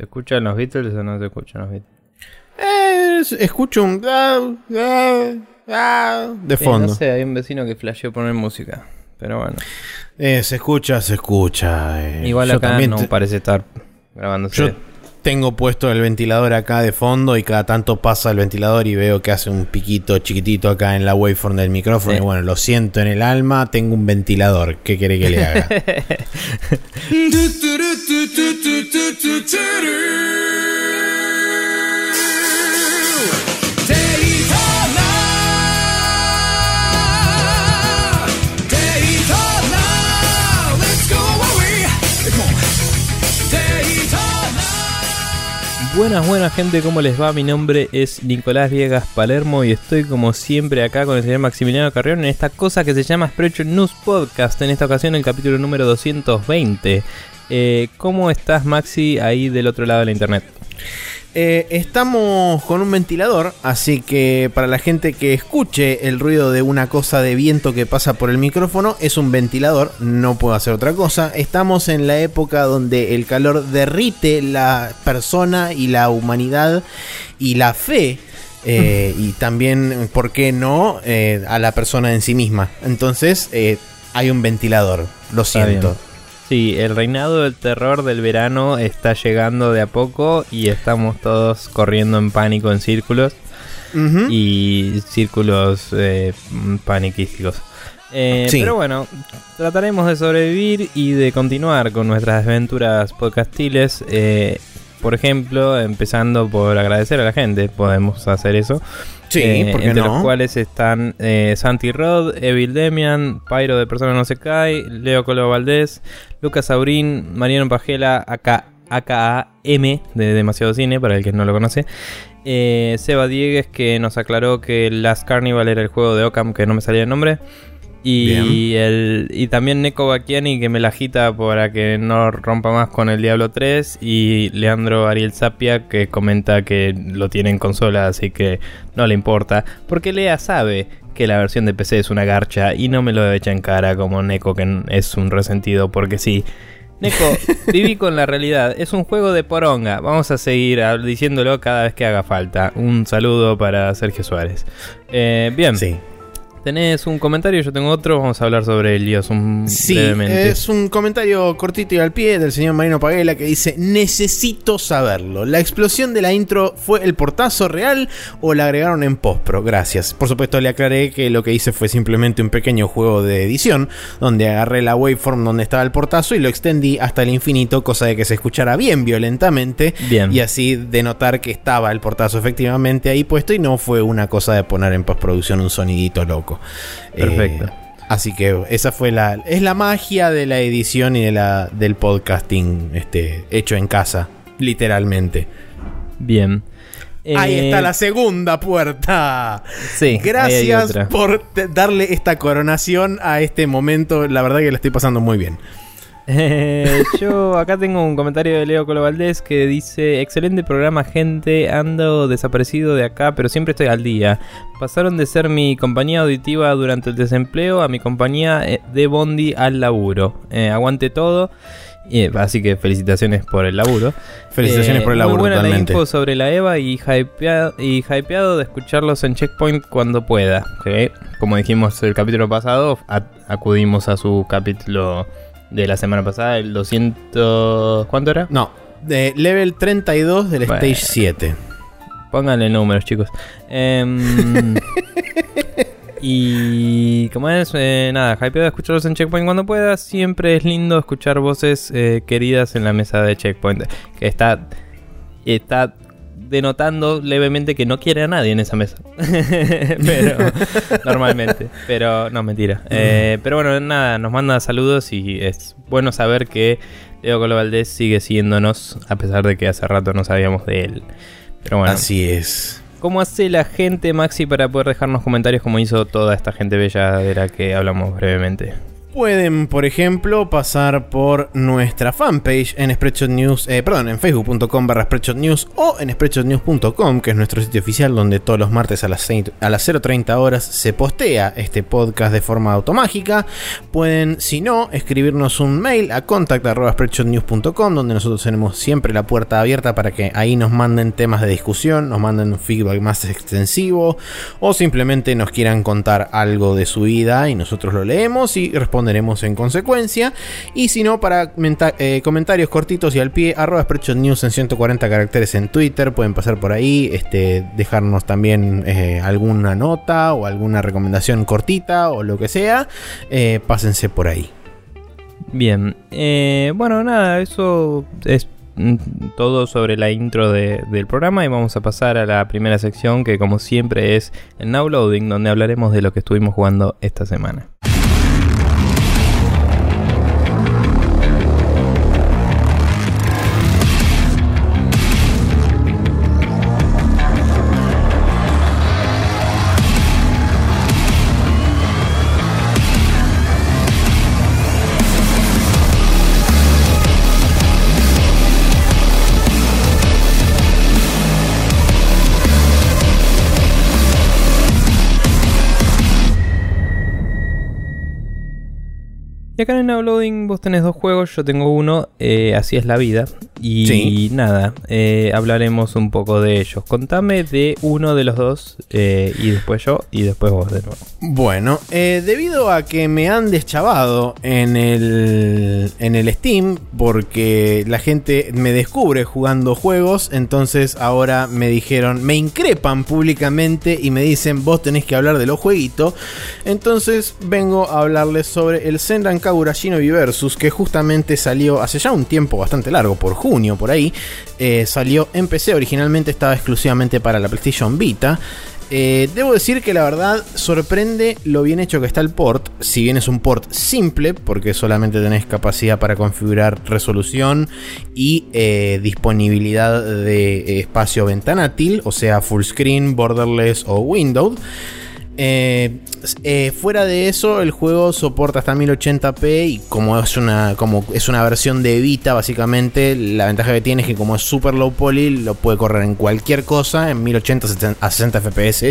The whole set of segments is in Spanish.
¿Se escuchan los Beatles o no se escuchan los Beatles? Eh, escucho un... ah, ah, ah, de Sí, fondo. no sé, hay un vecino que flasheó poner música. Pero bueno. Eh, se escucha, se escucha. eh. Igual Yo acá también no te- parece estar grabándose. Yo tengo puesto el ventilador acá de fondo y cada tanto pasa el ventilador y veo que hace un piquito chiquitito acá en la waveform del micrófono. Sí. Y bueno, lo siento en el alma, tengo un ventilador. ¿Qué quiere que le haga? Buenas, buenas gente, ¿cómo les va? Mi nombre es Nicolás Viegas Palermo y estoy como siempre acá con el señor Maximiliano Carrión en esta cosa que se llama Sprecho News Podcast, en esta ocasión el capítulo número 220. Eh, ¿Cómo estás Maxi ahí del otro lado de la internet? Eh, estamos con un ventilador, así que para la gente que escuche el ruido de una cosa de viento que pasa por el micrófono, es un ventilador, no puedo hacer otra cosa. Estamos en la época donde el calor derrite la persona y la humanidad y la fe. eh, y también, ¿por qué no?, eh, a la persona en sí misma. Entonces, eh, hay un ventilador, lo siento. Sí, el reinado del terror del verano está llegando de a poco y estamos todos corriendo en pánico en círculos. Y círculos eh, paniquísticos. Eh, Sí. Pero bueno, trataremos de sobrevivir y de continuar con nuestras aventuras podcastiles. eh, por ejemplo, empezando por agradecer a la gente, podemos hacer eso. Sí, Eh, ¿por qué entre no? los cuales están eh, Santi Rod, Evil Demian, Pyro de Persona No Se Cae, Leo Colo Valdés, Lucas Saurín, Mariano Pajela, acá AKM de Demasiado Cine, para el que no lo conoce. Eh, Seba Diegues, que nos aclaró que Last Carnival era el juego de Ocam, que no me salía el nombre. Y, el, y también Neko Bakiani, que me la agita para que no rompa más con el Diablo 3. Y Leandro Ariel Zapia, que comenta que lo tiene en consola, así que no le importa. Porque Lea sabe que la versión de PC es una garcha y no me lo echa en cara como Neko, que es un resentido, porque sí. Neko, viví con la realidad. Es un juego de poronga. Vamos a seguir diciéndolo cada vez que haga falta. Un saludo para Sergio Suárez. Eh, bien. Sí. Tenés un comentario, yo tengo otro. Vamos a hablar sobre Elios un Sí, brevemente. es un comentario cortito y al pie del señor Marino Paguela que dice: Necesito saberlo. ¿La explosión de la intro fue el portazo real o la agregaron en postpro? Gracias. Por supuesto, le aclaré que lo que hice fue simplemente un pequeño juego de edición donde agarré la waveform donde estaba el portazo y lo extendí hasta el infinito, cosa de que se escuchara bien violentamente Bien. y así denotar que estaba el portazo efectivamente ahí puesto y no fue una cosa de poner en postproducción un sonidito loco. Perfecto. Eh, así que esa fue la. Es la magia de la edición y de la, del podcasting este, hecho en casa. Literalmente. Bien. Ahí Eh, está la segunda puerta. Sí, Gracias por darle esta coronación a este momento. La verdad que la estoy pasando muy bien. Eh, yo acá tengo un comentario de Leo Colo Valdés que dice: Excelente programa, gente. Ando desaparecido de acá, pero siempre estoy al día. Pasaron de ser mi compañía auditiva durante el desempleo a mi compañía eh, de Bondi al laburo. Eh, aguante todo. Eh, así que felicitaciones por el laburo. Felicitaciones Eh, por el muy laburo, buena totalmente. la info sobre la EVA y hypeado, y hypeado de escucharlos en Checkpoint cuando pueda. como dijimos el capítulo pasado, acudimos a su capítulo de la semana pasada, el 200... ¿Cuánto era? No, de level 32 del Bueno. Stage 7. Pónganle números, chicos. Em, y como es, eh, nada, hypeado escucharlos en Checkpoint cuando pueda. Siempre es lindo escuchar voces eh, queridas en la mesa de Checkpoint. Que está, está denotando levemente que no quiere a nadie en esa mesa. pero, normalmente. Pero, no, mentira. Eh, pero bueno, nada, nos manda saludos y es bueno saber que Leo Colo Valdés sigue siguiéndonos, a pesar de que hace rato no sabíamos de él. Pero bueno. Así es. ¿Cómo hace la gente, Maxi, para poder dejarnos comentarios como hizo toda esta gente bella de la que hablamos brevemente? Pueden, por ejemplo, pasar por nuestra fanpage en Spreadshot News, eh, perdón, en facebook.com barra Spreadshot News o en spreadshotnews.com, que es nuestro sitio oficial donde todos los martes a las, 6 a las 0.30 horas se postea este podcast de forma automágica. Pueden, si no, escribirnos un mail a contact.spreadshotnews.com, donde nosotros tenemos siempre la puerta abierta para que ahí nos manden temas de discusión, nos manden un feedback más extensivo o simplemente nos quieran contar algo de su vida y nosotros lo leemos y respondemos responderemos en consecuencia. Y si no, para eh, comentarios cortitos y al pie, arroba News en 140 caracteres en Twitter. Pueden pasar por ahí, este, dejarnos también eh, alguna nota o alguna recomendación cortita o lo que sea. Eh, pásense por ahí. Bien, bueno, nada, eso es mm, todo sobre la intro del programa y vamos a pasar a la primera sección que como siempre es el Now Loading donde hablaremos de lo que estuvimos jugando esta semana. Y acá en Downloading vos tenés dos juegos, yo tengo uno, eh, así es la vida. Y nada, eh, hablaremos un poco de ellos. Contame de uno de los dos eh, y después yo y después vos de nuevo. Bueno, debido a que me han deschavado en el, en el Steam, porque la gente me descubre jugando juegos, entonces ahora me dijeron, me increpan públicamente y me dicen, vos tenés que hablar de los jueguitos. Entonces vengo a hablarles sobre el Senran Kagura Shinobi Versus, que justamente salió hace ya un tiempo bastante largo, por junio por ahí. Eh, salió en PC, originalmente estaba exclusivamente para la PlayStation Vita. Eh, debo decir que la verdad sorprende lo bien hecho que está el port, si bien es un port simple, porque solamente tenés capacidad para configurar resolución y eh, disponibilidad de espacio ventátil, o sea, full screen, borderless o Windows. Eh, eh, fuera de eso, el juego soporta hasta 1080p y como es una, como es una versión de Vita, básicamente, la ventaja que tiene es que como es super low poly, lo puede correr en cualquier cosa, en 1080 a 60 fps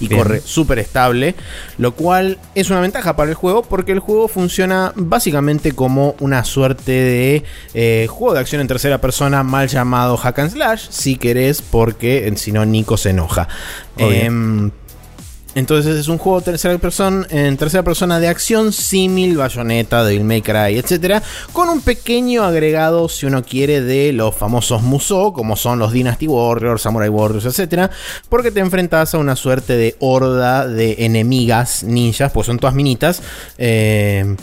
y corre súper estable, lo cual es una ventaja para el juego porque el juego funciona básicamente como una suerte de eh, juego de acción en tercera persona mal llamado hack and slash, si querés, porque si no Nico se enoja. Entonces es un juego tercera persona, en tercera persona de acción, símil, bayoneta, Devil May Cry, etc. Con un pequeño agregado, si uno quiere, de los famosos Musou, como son los Dynasty Warriors, Samurai Warriors, etc. Porque te enfrentas a una suerte de horda de enemigas ninjas, pues son todas minitas. Eh,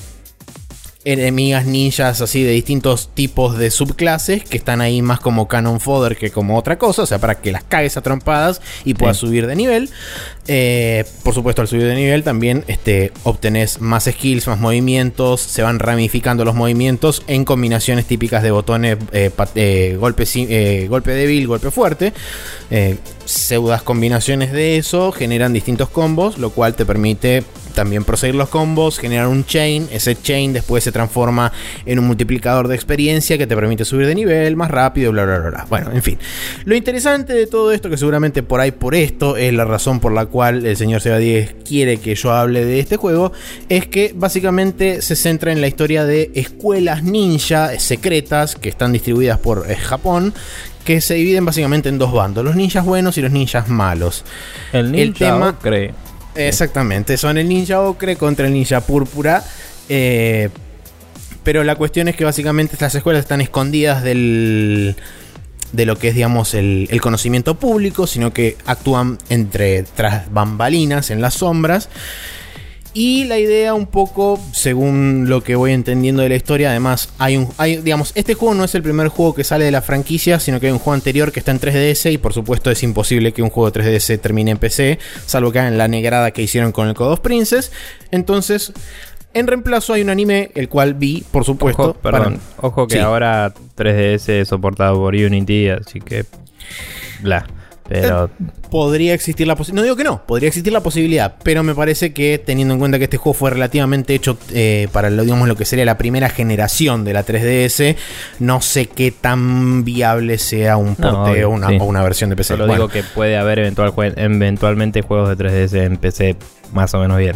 enemigas ninjas así de distintos tipos de subclases que están ahí más como canon fodder que como otra cosa, o sea, para que las cagues a trompadas y puedas subir de nivel. Eh, por supuesto, al subir de nivel también este, obtenés más skills, más movimientos, se van ramificando los movimientos en combinaciones típicas de botones eh, eh, golpe, golpe débil, golpe fuerte. Pseudas combinaciones de eso generan distintos combos, lo cual te permite también proseguir los combos, generar un chain, ese chain después se transforma en un multiplicador de experiencia que te permite subir de nivel más rápido, bla, bla, bla, bla. Bueno, en fin. Lo interesante de todo esto, que seguramente por ahí por esto es la razón por la cual el señor Seba 10 quiere que yo hable de este juego, es que básicamente se centra en la historia de escuelas ninja secretas que están distribuidas por eh, Japón, que se dividen básicamente en dos bandos, los ninjas buenos y los ninjas malos. El ninja el ocre. Exactamente, son el ninja ocre contra el ninja púrpura. Eh, pero la cuestión es que básicamente estas escuelas están escondidas del, de lo que es, digamos, el, el, conocimiento público, sino que actúan entre tras bambalinas, en las sombras. Y la idea un poco, según lo que voy entendiendo de la historia, además hay un, hay, digamos, este juego no es el primer juego que sale de la franquicia, sino que hay un juego anterior que está en 3DS y por supuesto es imposible que un juego de 3DS termine en PC, salvo que hagan la negrada que hicieron con el Code of Princess. Entonces, en reemplazo hay un anime, el cual vi, por supuesto. Ojo, perdón, ojo que ahora 3DS es soportado por Unity, así que... Bla. Pero. Eh, podría existir la posibilidad. No digo que no, podría existir la posibilidad. Pero me parece que teniendo en cuenta que este juego fue relativamente hecho eh, para lo, digamos, lo que sería la primera generación de la 3DS, no sé qué tan viable sea un porteo una, o una versión de PC. Solo digo que puede haber eventual, eventualmente juegos de 3DS en PC más o menos bien.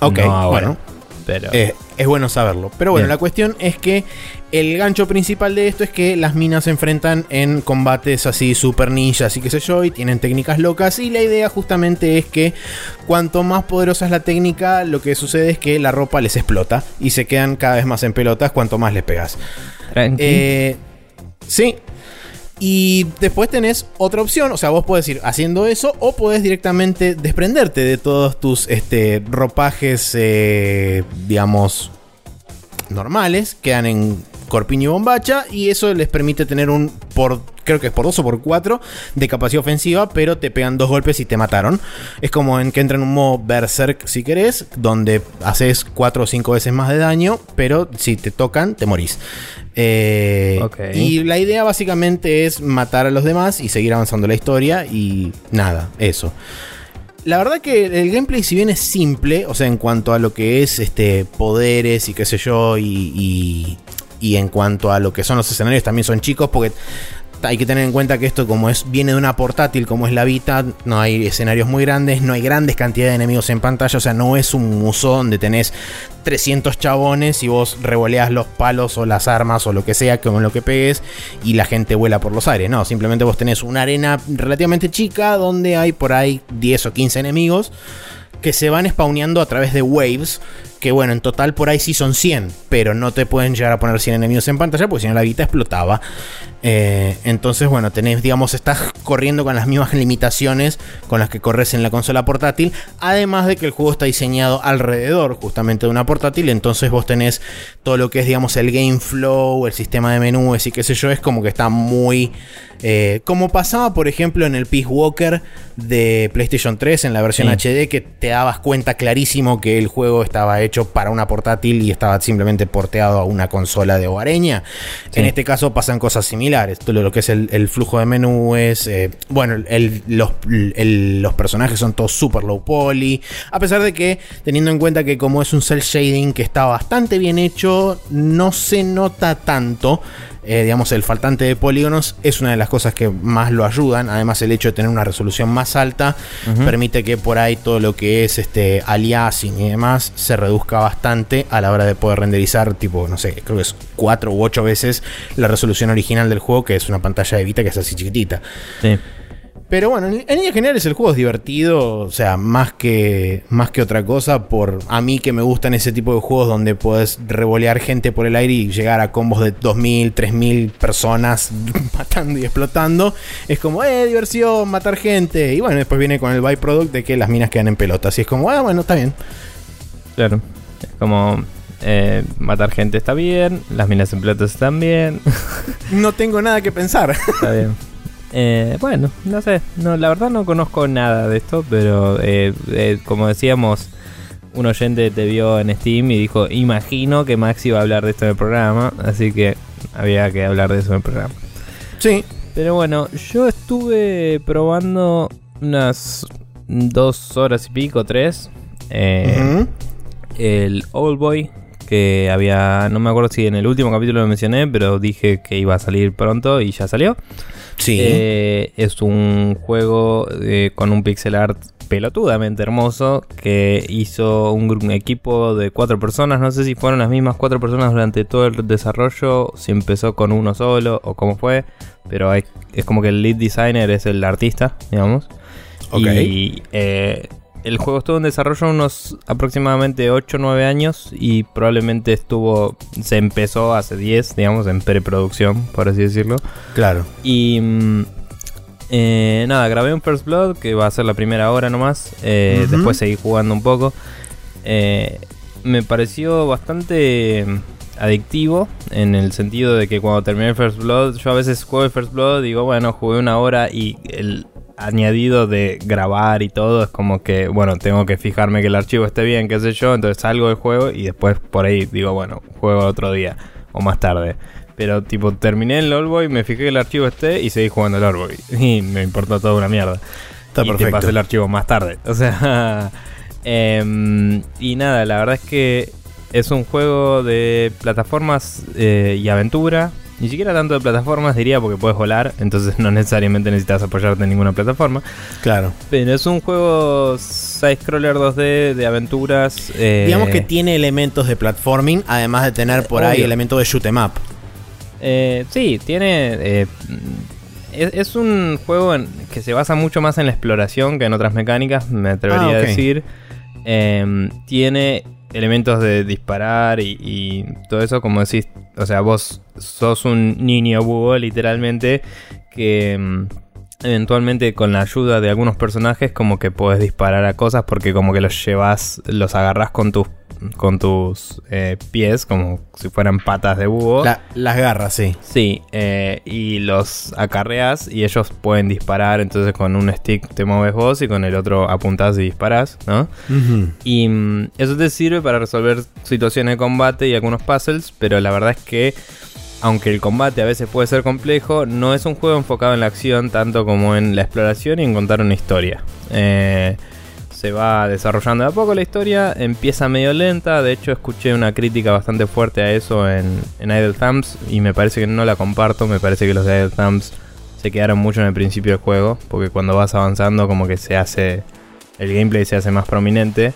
Ok, bueno. Pero... Eh, es bueno saberlo. Pero bueno, la cuestión es que el gancho principal de esto es que las minas se enfrentan en combates así super ninjas y qué sé yo, y tienen técnicas locas. Y la idea justamente es que cuanto más poderosa es la técnica, lo que sucede es que la ropa les explota y se quedan cada vez más en pelotas cuanto más les pegas. Eh, sí, y después tenés otra opción, o sea, vos podés ir haciendo eso o podés directamente desprenderte de todos tus este, ropajes, eh, digamos, normales, quedan en corpiño y bombacha y eso les permite tener un por creo que es por 2 o por 4 de capacidad ofensiva, pero te pegan dos golpes y te mataron. Es como en que entra en un modo berserk si querés, donde haces 4 o 5 veces más de daño, pero si te tocan te morís. Eh, y la idea básicamente es matar a los demás y seguir avanzando la historia y nada, eso. La verdad que el gameplay, si bien es simple, o sea, en cuanto a lo que es este poderes y qué sé yo, y, y en cuanto a lo que son los escenarios, también son chicos, porque hay que tener en cuenta que esto como es viene de una portátil como es la Vita, no hay escenarios muy grandes, no hay grandes cantidades de enemigos en pantalla, o sea, no es un museo donde tenés 300 chabones y vos revoleas los palos o las armas o lo que sea con lo que pegues y la gente vuela por los aires, no, simplemente vos tenés una arena relativamente chica donde hay por ahí 10 o 15 enemigos que se van spawneando a través de waves que bueno, en total por ahí sí son 100, pero no te pueden llegar a poner 100 enemigos en pantalla porque si no la guita explotaba. Eh, entonces, bueno, tenés, digamos, estás corriendo con las mismas limitaciones con las que corres en la consola portátil. Además de que el juego está diseñado alrededor justamente de una portátil. Entonces vos tenés todo lo que es, digamos, el game flow, el sistema de menús y qué sé yo. Es como que está muy... Eh, como pasaba, por ejemplo, en el Peace Walker de PlayStation 3 en la versión HD, que te dabas cuenta clarísimo que el juego estaba hecho para una portátil y estaba simplemente porteado a una consola de hogareña. En este caso pasan cosas similares esto, lo que es el, flujo de menú es. Eh, bueno, los, personajes son todos super low poly. A pesar de que, teniendo en cuenta que como es un cel shading que está bastante bien hecho, no se nota tanto. Eh, digamos, el faltante de polígonos es una de las cosas que más lo ayudan. Además, el hecho de tener una resolución más alta permite que por ahí todo lo que es este aliasing y demás se reduzca bastante a la hora de poder renderizar, tipo, no sé, creo que es 4 u 8 veces la resolución original del juego, que es una pantalla de Vita que es así chiquitita. Sí. Pero bueno, en, líneas generales el juego es divertido, o sea, más que, más que otra cosa, por a mí que me gustan ese tipo de juegos donde puedes revolear gente por el aire y llegar a combos de 2.000, 3.000 personas matando y explotando, es como, eh, diversión, matar gente. Y bueno, después viene con el byproduct de que las minas quedan en pelotas. Y es como, ah, bueno, está bien. Claro, es como... Eh, matar gente está bien, las minas en pelotas están bien. no tengo nada que pensar. Está bien. Eh, bueno, no sé, no, la verdad no conozco nada de esto, pero eh, eh, como decíamos, un oyente te vio en Steam y dijo, imagino que Maxi va a hablar de esto en el programa, así que había que hablar de eso en el programa. Sí. Pero bueno, yo estuve probando unas dos horas y pico, tres, el Old Boy, que había, no me acuerdo si en el último capítulo lo mencioné, pero dije que iba a salir pronto y ya salió. Sí. Eh, es un juego eh, con un pixel art pelotudamente hermoso que hizo un, equipo de cuatro personas. No sé si fueron las mismas cuatro personas durante todo el desarrollo, si empezó con uno solo o cómo fue, pero es como que el lead designer es el artista, digamos. Y eh, el juego estuvo en desarrollo unos aproximadamente 8 o 9 años y probablemente estuvo, se empezó hace 10, digamos, en preproducción, por así decirlo. Claro. Y mm, eh, nada, grabé un First Blood que va a ser la primera hora nomás, eh, después seguí jugando un poco. Eh, me pareció bastante adictivo en el sentido de que cuando terminé el First Blood, yo a veces juego el First Blood, digo, bueno, jugué una hora y el añadido de grabar y todo es como que, bueno, tengo que fijarme que el archivo esté bien, qué sé yo, entonces salgo del juego y después por ahí digo, bueno, juego otro día o más tarde. Pero tipo, terminé el Oldboy, me fijé que el archivo esté y seguí jugando el Oldboy. Y me importó toda una mierda. Está y te perfecto. pasé el archivo más tarde. O sea. em, y nada, la verdad es que es un juego de plataformas eh, y aventura. Ni siquiera tanto de plataformas, diría, porque puedes volar. Entonces no necesariamente necesitas apoyarte en ninguna plataforma. Claro. Pero es un juego side-scroller 2D de aventuras. eh, Digamos que tiene elementos de platforming, además de tener por ahí Obvio. elementos de shoot 'em up. Eh, sí, tiene. eh, es, es un juego en- que se basa mucho más en la exploración que en otras mecánicas, me atrevería Ah, a decir. Em, tiene elementos de disparar y, todo eso, como decís. O sea, vos sos un niño búho, literalmente, que. em, Eventualmente con la ayuda de algunos personajes como que puedes disparar a cosas porque como que los llevas, los agarras con tus con tus eh, pies como si fueran patas de búho. La- las garras, sí. Sí, eh, y los acarreas y ellos pueden disparar, entonces con un stick te mueves vos y con el otro apuntás y disparás, ¿no? Y mm, eso te sirve para resolver situaciones de combate y algunos puzzles, pero la verdad es que aunque el combate a veces puede ser complejo, no es un juego enfocado en la acción tanto como en la exploración y en contar una historia. Eh, se va desarrollando de a poco la historia, empieza medio lenta, de hecho escuché una crítica bastante fuerte a eso en, Idle Thumbs y me parece que no la comparto, me parece que los de Idle Thumbs se quedaron mucho en el principio del juego, porque cuando vas avanzando como que se hace, el gameplay se hace más prominente,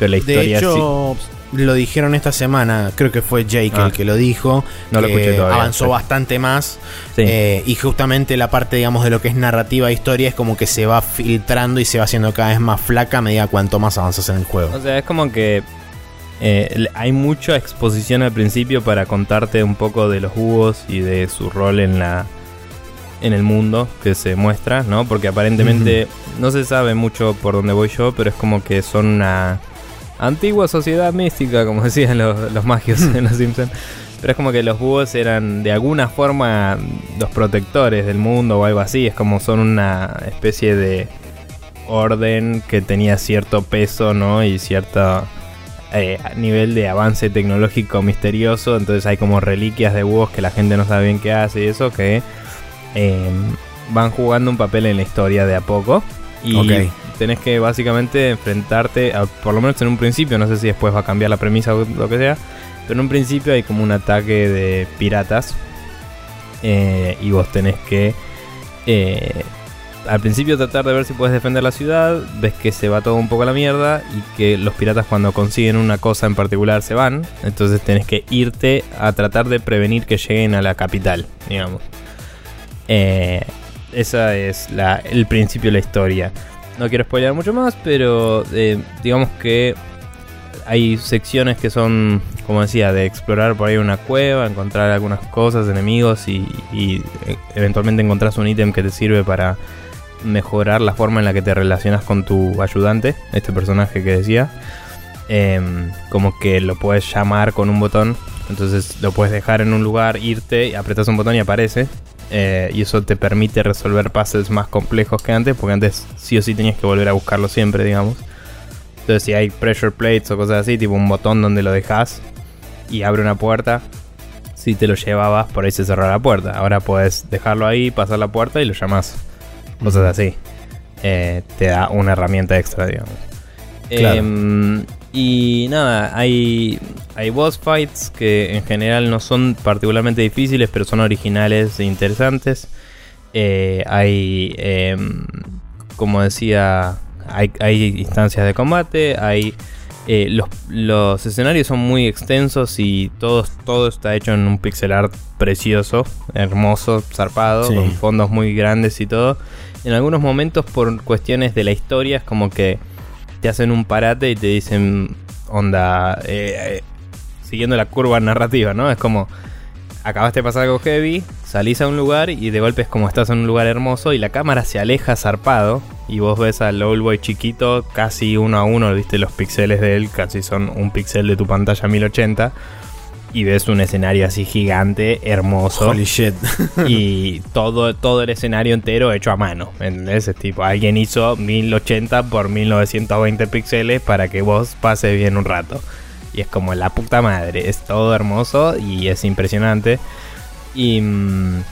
pero la historia De hecho, lo dijeron esta semana, creo que fue Jake Ah. el que lo dijo. No lo escuché todavía, Avanzó sí. bastante más. sí. eh, y justamente la parte, digamos, de lo que es narrativa e historia es como que se va filtrando y se va haciendo cada vez más flaca a medida cuanto más avanzas en el juego. O sea, es como que eh, hay mucha exposición al principio para contarte un poco de los búhos y de su rol en la en el mundo que se muestra, ¿no? Porque aparentemente no se sabe mucho por dónde voy yo, pero es como que son una antigua sociedad mística, como decían los, los magios en los Simpsons. Pero es como que los búhos eran de alguna forma los protectores del mundo o algo así. Es como son una especie de orden que tenía cierto peso, ¿no? Y cierto eh, nivel de avance tecnológico misterioso. Entonces hay como reliquias de búhos que la gente no sabe bien qué hace y eso que eh, van jugando un papel en la historia de a poco. Y Ok. tenés que básicamente enfrentarte, a- por lo menos en un principio, no sé si después va a cambiar la premisa o lo que sea, pero en un principio hay como un ataque de piratas eh, y vos tenés que eh, al principio tratar de ver si puedes defender la ciudad, ves que se va todo un poco a la mierda y que los piratas cuando consiguen una cosa en particular se van, entonces tenés que irte a tratar de prevenir que lleguen a la capital, digamos. Eh, esa es la, el principio de la historia. No quiero spoiler mucho más, pero eh, digamos que hay secciones que son, como decía, de explorar por ahí una cueva, encontrar algunas cosas, enemigos y, y, eh, eventualmente encontrás un ítem que te sirve para mejorar la forma en la que te relacionas con tu ayudante, este personaje que decía. Em, como que lo puedes llamar con un botón, entonces lo puedes dejar en un lugar, irte, apretas un botón y aparece. Eh, y eso te permite resolver puzzles más complejos que antes, porque antes sí o sí tenías que volver a buscarlo siempre, digamos. Entonces si hay pressure plates o cosas así, tipo un botón donde lo dejas y abre una puerta, si te lo llevabas, por ahí se cerró la puerta. Ahora puedes dejarlo ahí, pasar la puerta y lo llamas. Cosas así. Eh, te da una herramienta extra, digamos. Claro. Em, y nada, hay, hay boss fights que en general no son particularmente difíciles, pero son originales e interesantes. Eh, hay, em, como decía, hay, hay instancias de combate, hay... eh, los, los escenarios son muy extensos y todo, todo está hecho en un pixel art precioso, hermoso, zarpado, Sí. con fondos muy grandes y todo. En algunos momentos por cuestiones de la historia es como que te hacen un parate y te dicen, onda, eh, eh, siguiendo la curva narrativa, ¿no? Es como, acabaste de pasar algo heavy, salís a un lugar y de golpe es como estás en un lugar hermoso y la cámara se aleja zarpado y vos ves al Boy chiquito casi uno a uno, viste los píxeles de él, casi son un píxel de tu pantalla 1080 y ves un escenario así gigante, hermoso Holy shit. y todo, todo el escenario entero hecho a mano. ¿Entendés? Es tipo, alguien hizo 1080 por 1920 píxeles para que vos pases bien un rato. Y es como la puta madre, es todo hermoso y es impresionante. Y, mm,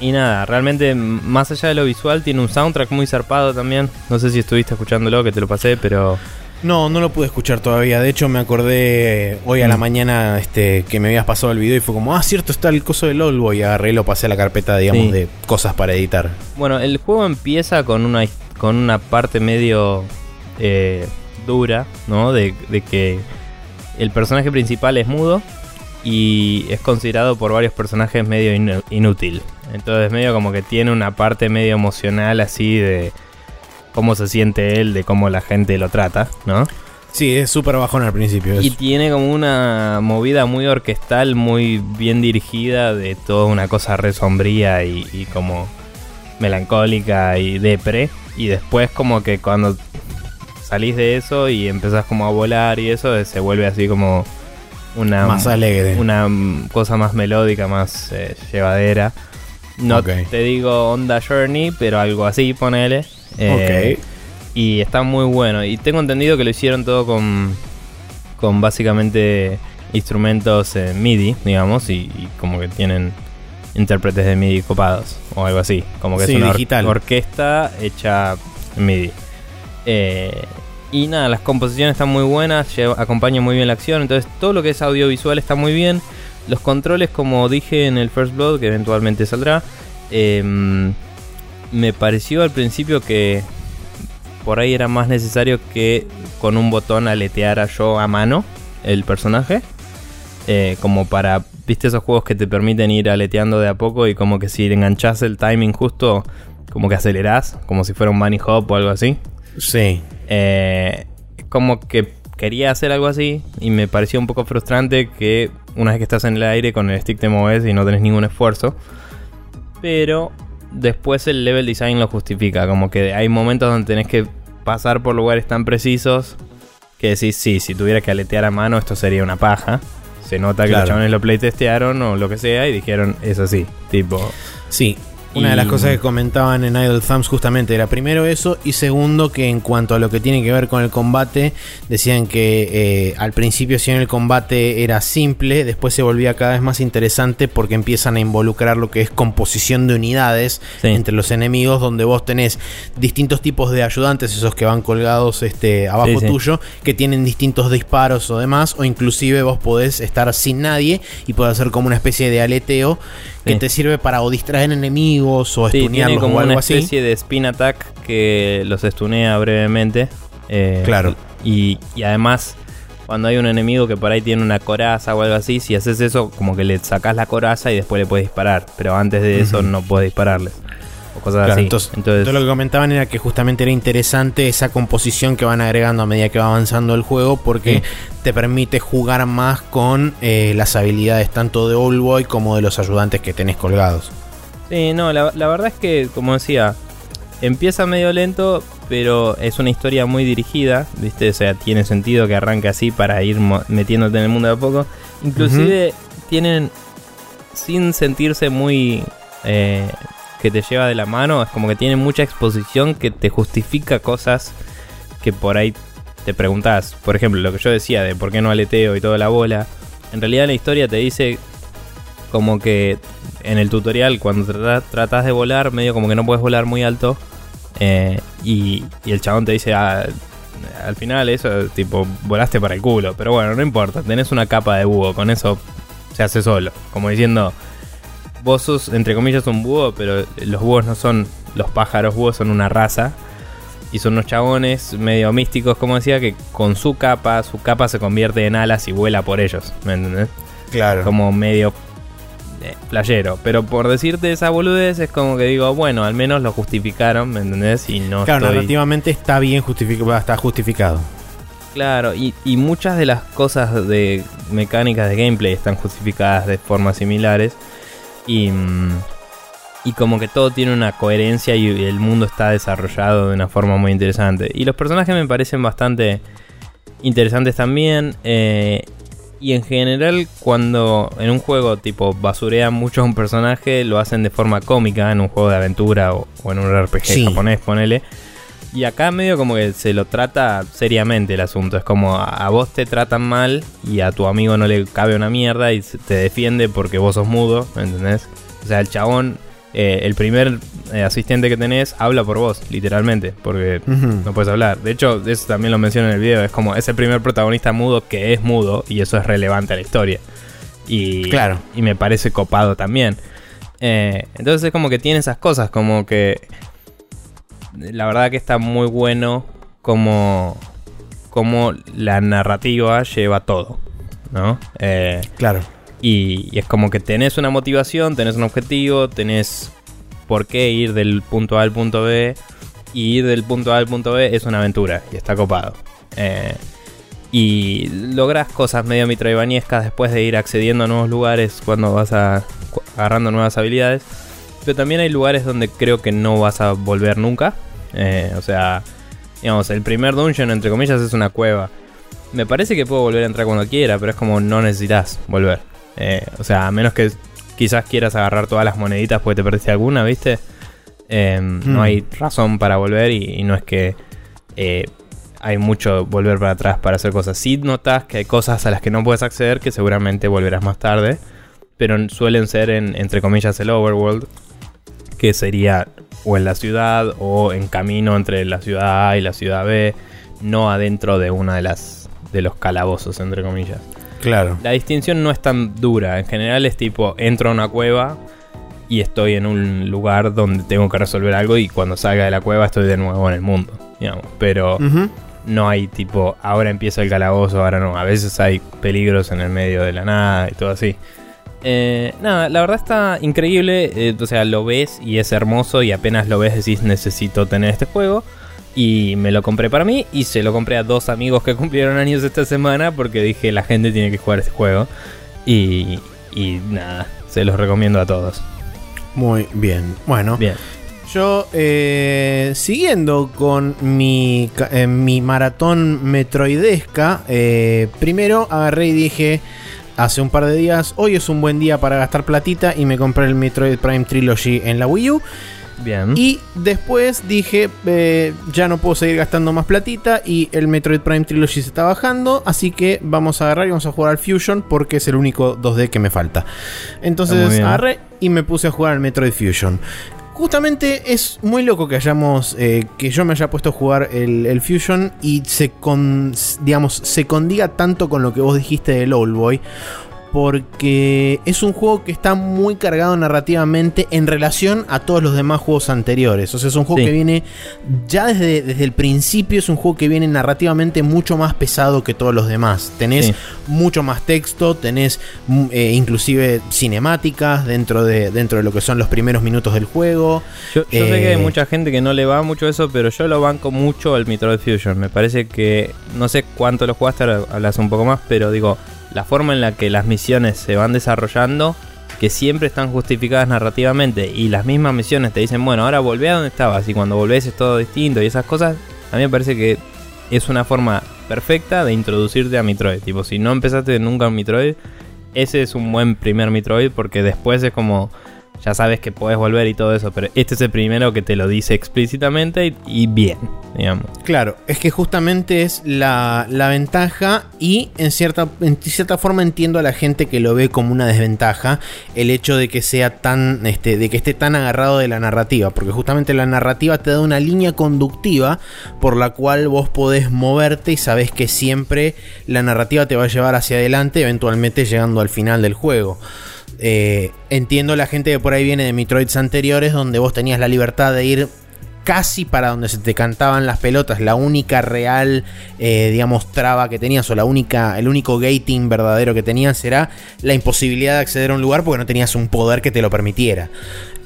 y nada, realmente mm, más allá de lo visual tiene un soundtrack muy zarpado también. No sé si estuviste escuchándolo, que te lo pasé, pero... No, no lo pude escuchar todavía. De hecho, me acordé eh, hoy a la Mm. mañana este, que me habías pasado el video y fue como, ah, cierto, está el coso del Oldboy. Y agarré y lo pasé a la carpeta, digamos, Sí. de cosas para editar. Bueno, el juego empieza con una, con una parte medio eh, dura, ¿no? De, de que el personaje principal es mudo y es considerado por varios personajes medio inútil. Entonces medio como que tiene una parte medio emocional así de cómo se siente él, de cómo la gente lo trata, ¿no? Sí, es súper bajón al principio. Y eso. tiene como una movida muy orquestal, muy bien dirigida, de toda una cosa re sombría y, y como melancólica y depre. Y después como que cuando salís de eso y empezás como a volar y eso, se vuelve así como una, Más alegre. una cosa más melódica, más eh, llevadera. No te digo Onda Journey, pero algo así, ponele. Eh, ok. y está muy bueno. Y tengo entendido que lo hicieron todo con, con básicamente instrumentos eh, MIDI, digamos, y, y como que tienen intérpretes de MIDI copados o algo así. Como que Sí, es una or- orquesta hecha en MIDI. Eh, y nada, las composiciones están muy buenas, lleva- acompañan muy bien la acción, entonces todo lo que es audiovisual está muy bien. Los controles, como dije en el First Blood, que eventualmente saldrá, em, me pareció al principio que por ahí era más necesario que con un botón aleteara yo a mano el personaje. Eh, como para, viste esos juegos que te permiten ir aleteando de a poco y como que si enganchás el timing justo, como que acelerás, como si fuera un bunny hop o algo así. Sí. Eh, como que quería hacer algo así y me pareció un poco frustrante que una vez que estás en el aire con el stick te moves y no tenés ningún esfuerzo. Pero después el level design lo justifica, como que hay momentos donde tenés que pasar por lugares tan precisos que decís, sí, si tuviera que aletear a mano esto sería una paja. Se nota que Claro. los chavales lo playtestearon o lo que sea y dijeron, es así, tipo... Sí. Una de las cosas que comentaban en Idle Thumbs justamente era primero eso y segundo que en cuanto a lo que tiene que ver con el combate decían que eh, al principio si bien el combate era simple después se volvía cada vez más interesante porque empiezan a involucrar lo que es composición de unidades Sí. entre los enemigos donde vos tenés distintos tipos de ayudantes esos que van colgados este, abajo Sí, sí. tuyo que tienen distintos disparos o demás o inclusive vos podés estar sin nadie y podés hacer como una especie de aleteo que te sirve para o distraer enemigos o Sí, tiene como o algo una así. especie de spin attack que los estunea brevemente. eh, Claro. Y, y además, cuando hay un enemigo que por ahí tiene una coraza o algo así, si haces eso, como que le sacas la coraza y después le puedes disparar. Pero antes de eso no puedes dispararles. O cosas Claro, así. entonces, Entonces, todo lo que comentaban era que justamente era interesante esa composición que van agregando a medida que va avanzando el juego porque Sí. te permite jugar más con eh, las habilidades tanto de Oldboy como de los ayudantes que tenés colgados. Sí, no, la, la verdad es que, como decía, empieza medio lento, pero es una historia muy dirigida, ¿viste? O sea, tiene sentido que arranque así para ir metiéndote en el mundo de a poco. Inclusive tienen, sin sentirse muy... eh, que te lleva de la mano, es como que tiene mucha exposición que te justifica cosas que por ahí te preguntas. Por ejemplo, lo que yo decía de por qué no aleteo y toda la bola. En realidad la historia te dice como que en el tutorial cuando trata- tratas de volar, medio como que no puedes volar muy alto. eh, y, y el chabón te dice, ah, al final eso, tipo, volaste para el culo. Pero bueno, no importa, tenés una capa de búho, con eso se hace solo. Como diciendo, vos sos, entre comillas, un búho, pero los búhos no son, los pájaros búhos son una raza. Y son unos chabones medio místicos, como decía, que con su capa, su capa se convierte en alas y vuela por ellos. ¿Me entendés? Claro. como medio eh, playero. Pero por decirte esa boludez es como que digo, bueno, al menos lo justificaron, ¿me entendés? Y no Claro, estoy... narrativamente está bien justificado, está justificado. Claro, y, y muchas de las cosas de mecánicas de gameplay están justificadas de formas similares. Y, y como que todo tiene una coherencia y el mundo está desarrollado de una forma muy interesante. Y los personajes me parecen bastante interesantes también. eh, y en general, cuando en un juego tipo basurean mucho a un personaje, lo hacen de forma cómica, en un juego de aventura o, o en un RPG Sí. japonés, ponele. Y acá medio como que se lo trata seriamente el asunto. Es como a, a vos te tratan mal y a tu amigo no le cabe una mierda y te defiende porque vos sos mudo, ¿entendés? O sea, el chabón, eh, el primer eh, asistente que tenés, habla por vos, literalmente, porque no puedes hablar. De hecho, eso también lo menciono en el video. Es como es el primer protagonista mudo que es mudo y eso es relevante a la historia. Y, Claro. y me parece copado también. Eh, entonces es como que tiene esas cosas, como que la verdad que está muy bueno como, como la narrativa lleva todo, ¿no? Eh, Claro. y, y es como que tenés una motivación, tenés un objetivo, tenés por qué ir del punto A al punto B. Y ir del punto A al punto B es una aventura y está copado. Eh, y logras cosas medio mitroibanescas después de ir accediendo a nuevos lugares cuando vas a, agarrando nuevas habilidades. Pero también hay lugares donde creo que no vas a volver nunca. Eh, o sea, digamos, el primer dungeon, entre comillas, es una cueva. Me parece que puedo volver a entrar cuando quiera, pero es como no necesitas volver. Eh, o sea, a menos que quizás quieras agarrar todas las moneditas porque te perdiste alguna, ¿viste? Eh, No Hmm. hay razón para volver y, y no es que eh, hay mucho volver para atrás para hacer cosas. Sí notas que hay cosas a las que no puedes acceder que seguramente volverás más tarde, pero suelen ser en, entre comillas, el overworld, que sería o en la ciudad o en camino entre la ciudad A y la ciudad B, no adentro de una de las de los calabozos, entre comillas. Claro. La distinción no es tan dura. En general es tipo, entro a una cueva y estoy en un lugar donde tengo que resolver algo y cuando salga de la cueva estoy de nuevo en el mundo. Digamos. Pero no hay tipo, ahora empieza el calabozo, ahora no. A veces hay peligros en el medio de la nada y todo así. Eh, nada, la verdad está increíble. eh, o sea, lo ves y es hermoso y apenas lo ves decís necesito tener este juego. Y me lo compré para mí y se lo compré a dos amigos que cumplieron años esta semana porque dije la gente tiene que jugar este juego. Y, y nada, se los recomiendo a todos. Muy bien. Bueno, Bien. yo eh, siguiendo con mi, eh, mi maratón metroidesca, eh, primero agarré y dije hace un par de días, hoy es un buen día para gastar platita y me compré el Metroid Prime Trilogy en la Wii U. Bien. Y después dije, eh, ya no puedo seguir gastando más platita y el Metroid Prime Trilogy se está bajando, así que vamos a agarrar y vamos a jugar al Fusion porque es el único 2D que me falta. Entonces agarré y me puse a jugar al Metroid Fusion. Justamente es muy loco que hayamos, eh, que yo me haya puesto a jugar el, el Fusion y se con, digamos, se condiga tanto con lo que vos dijiste del Old Boy. Porque es un juego que está muy cargado narrativamente en relación a todos los demás juegos anteriores. O sea, es un juego Sí. que viene ya desde, desde el principio, es un juego que viene narrativamente mucho más pesado que todos los demás. Tenés Sí. mucho más texto, tenés mm, eh, inclusive cinemáticas dentro de, dentro de lo que son los primeros minutos del juego. Yo, yo sé que hay Eh, mucha gente que no le va mucho eso, pero yo lo banco mucho al Metroid Fusion. Me parece que, no sé cuánto lo jugaste, ahora hablas un poco más, pero digo, la forma en la que las misiones se van desarrollando, que siempre están justificadas narrativamente, y las mismas misiones te dicen, bueno, ahora volvé a donde estabas, y cuando volvés es todo distinto, y esas cosas, a mí me parece que es una forma perfecta de introducirte a Metroid. Tipo, si no empezaste nunca en Metroid, ese es un buen primer Metroid, porque después es como ya sabes que puedes volver y todo eso, pero este es el primero que te lo dice explícitamente y, bien, digamos. Claro, es que justamente es la, la ventaja y en cierta, en cierta forma entiendo a la gente que lo ve como una desventaja el hecho de que sea tan, este, de que esté tan agarrado de la narrativa, porque justamente la narrativa te da una línea conductiva por la cual vos podés moverte y sabes que siempre la narrativa te va a llevar hacia adelante, eventualmente llegando al final del juego. Eh, entiendo la gente que por ahí viene de Metroids anteriores donde vos tenías la libertad de ir casi para donde se te cantaban las pelotas. La única real, eh, digamos, traba que tenías o la única, el único gating verdadero que tenías era la imposibilidad de acceder a un lugar porque no tenías un poder que te lo permitiera.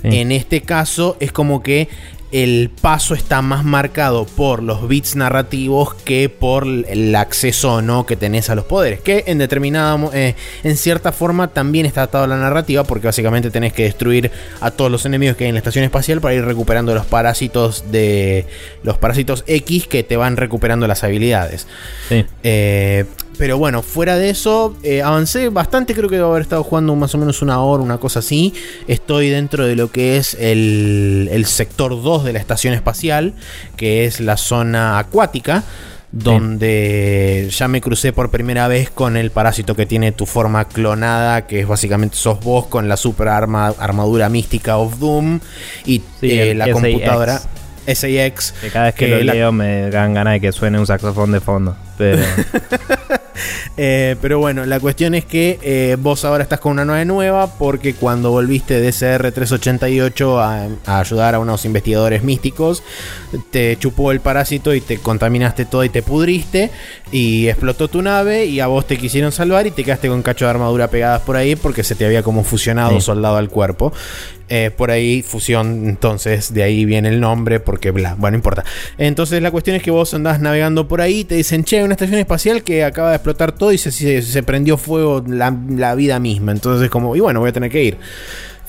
Sí. En este caso es como que el paso está más marcado por los bits narrativos que por el acceso o no que tenés a los poderes. Que en determinada, eh, en cierta forma también está atado a la narrativa porque básicamente tenés que destruir a todos los enemigos que hay en la estación espacial para ir recuperando los parásitos de los parásitos X que te van recuperando las habilidades. Sí. Eh, Pero bueno, fuera de eso, eh, avancé bastante. Creo que debo haber estado jugando más o menos una hora, una cosa así. Estoy dentro de lo que es el, el sector 2 de la estación espacial, que es la zona acuática donde ya me crucé por primera vez con el parásito que tiene tu forma clonada, que es básicamente sos vos con la super arma, armadura mística of Doom y Sí, eh, la SAX. computadora SAX. Que cada vez que, Que lo la- leo me dan ganas de que suene un saxofón de fondo. Pero Eh, pero bueno, la cuestión es que eh, vos ahora estás con una nave nueva porque cuando volviste de SR-388 a, a ayudar a unos investigadores místicos, te chupó el parásito y te contaminaste todo y te pudriste y explotó tu nave y a vos te quisieron salvar y te quedaste con cacho de armadura pegadas por ahí porque se te había como fusionado Sí. soldado al cuerpo. Eh, por ahí fusión, entonces de ahí viene el nombre porque bla, bueno, no importa. Entonces la cuestión es que vos andás navegando por ahí, te dicen, che, una estación espacial que acaba de explotar todo y se, prendió fuego la, la vida misma. Entonces como, y bueno, voy a tener que ir.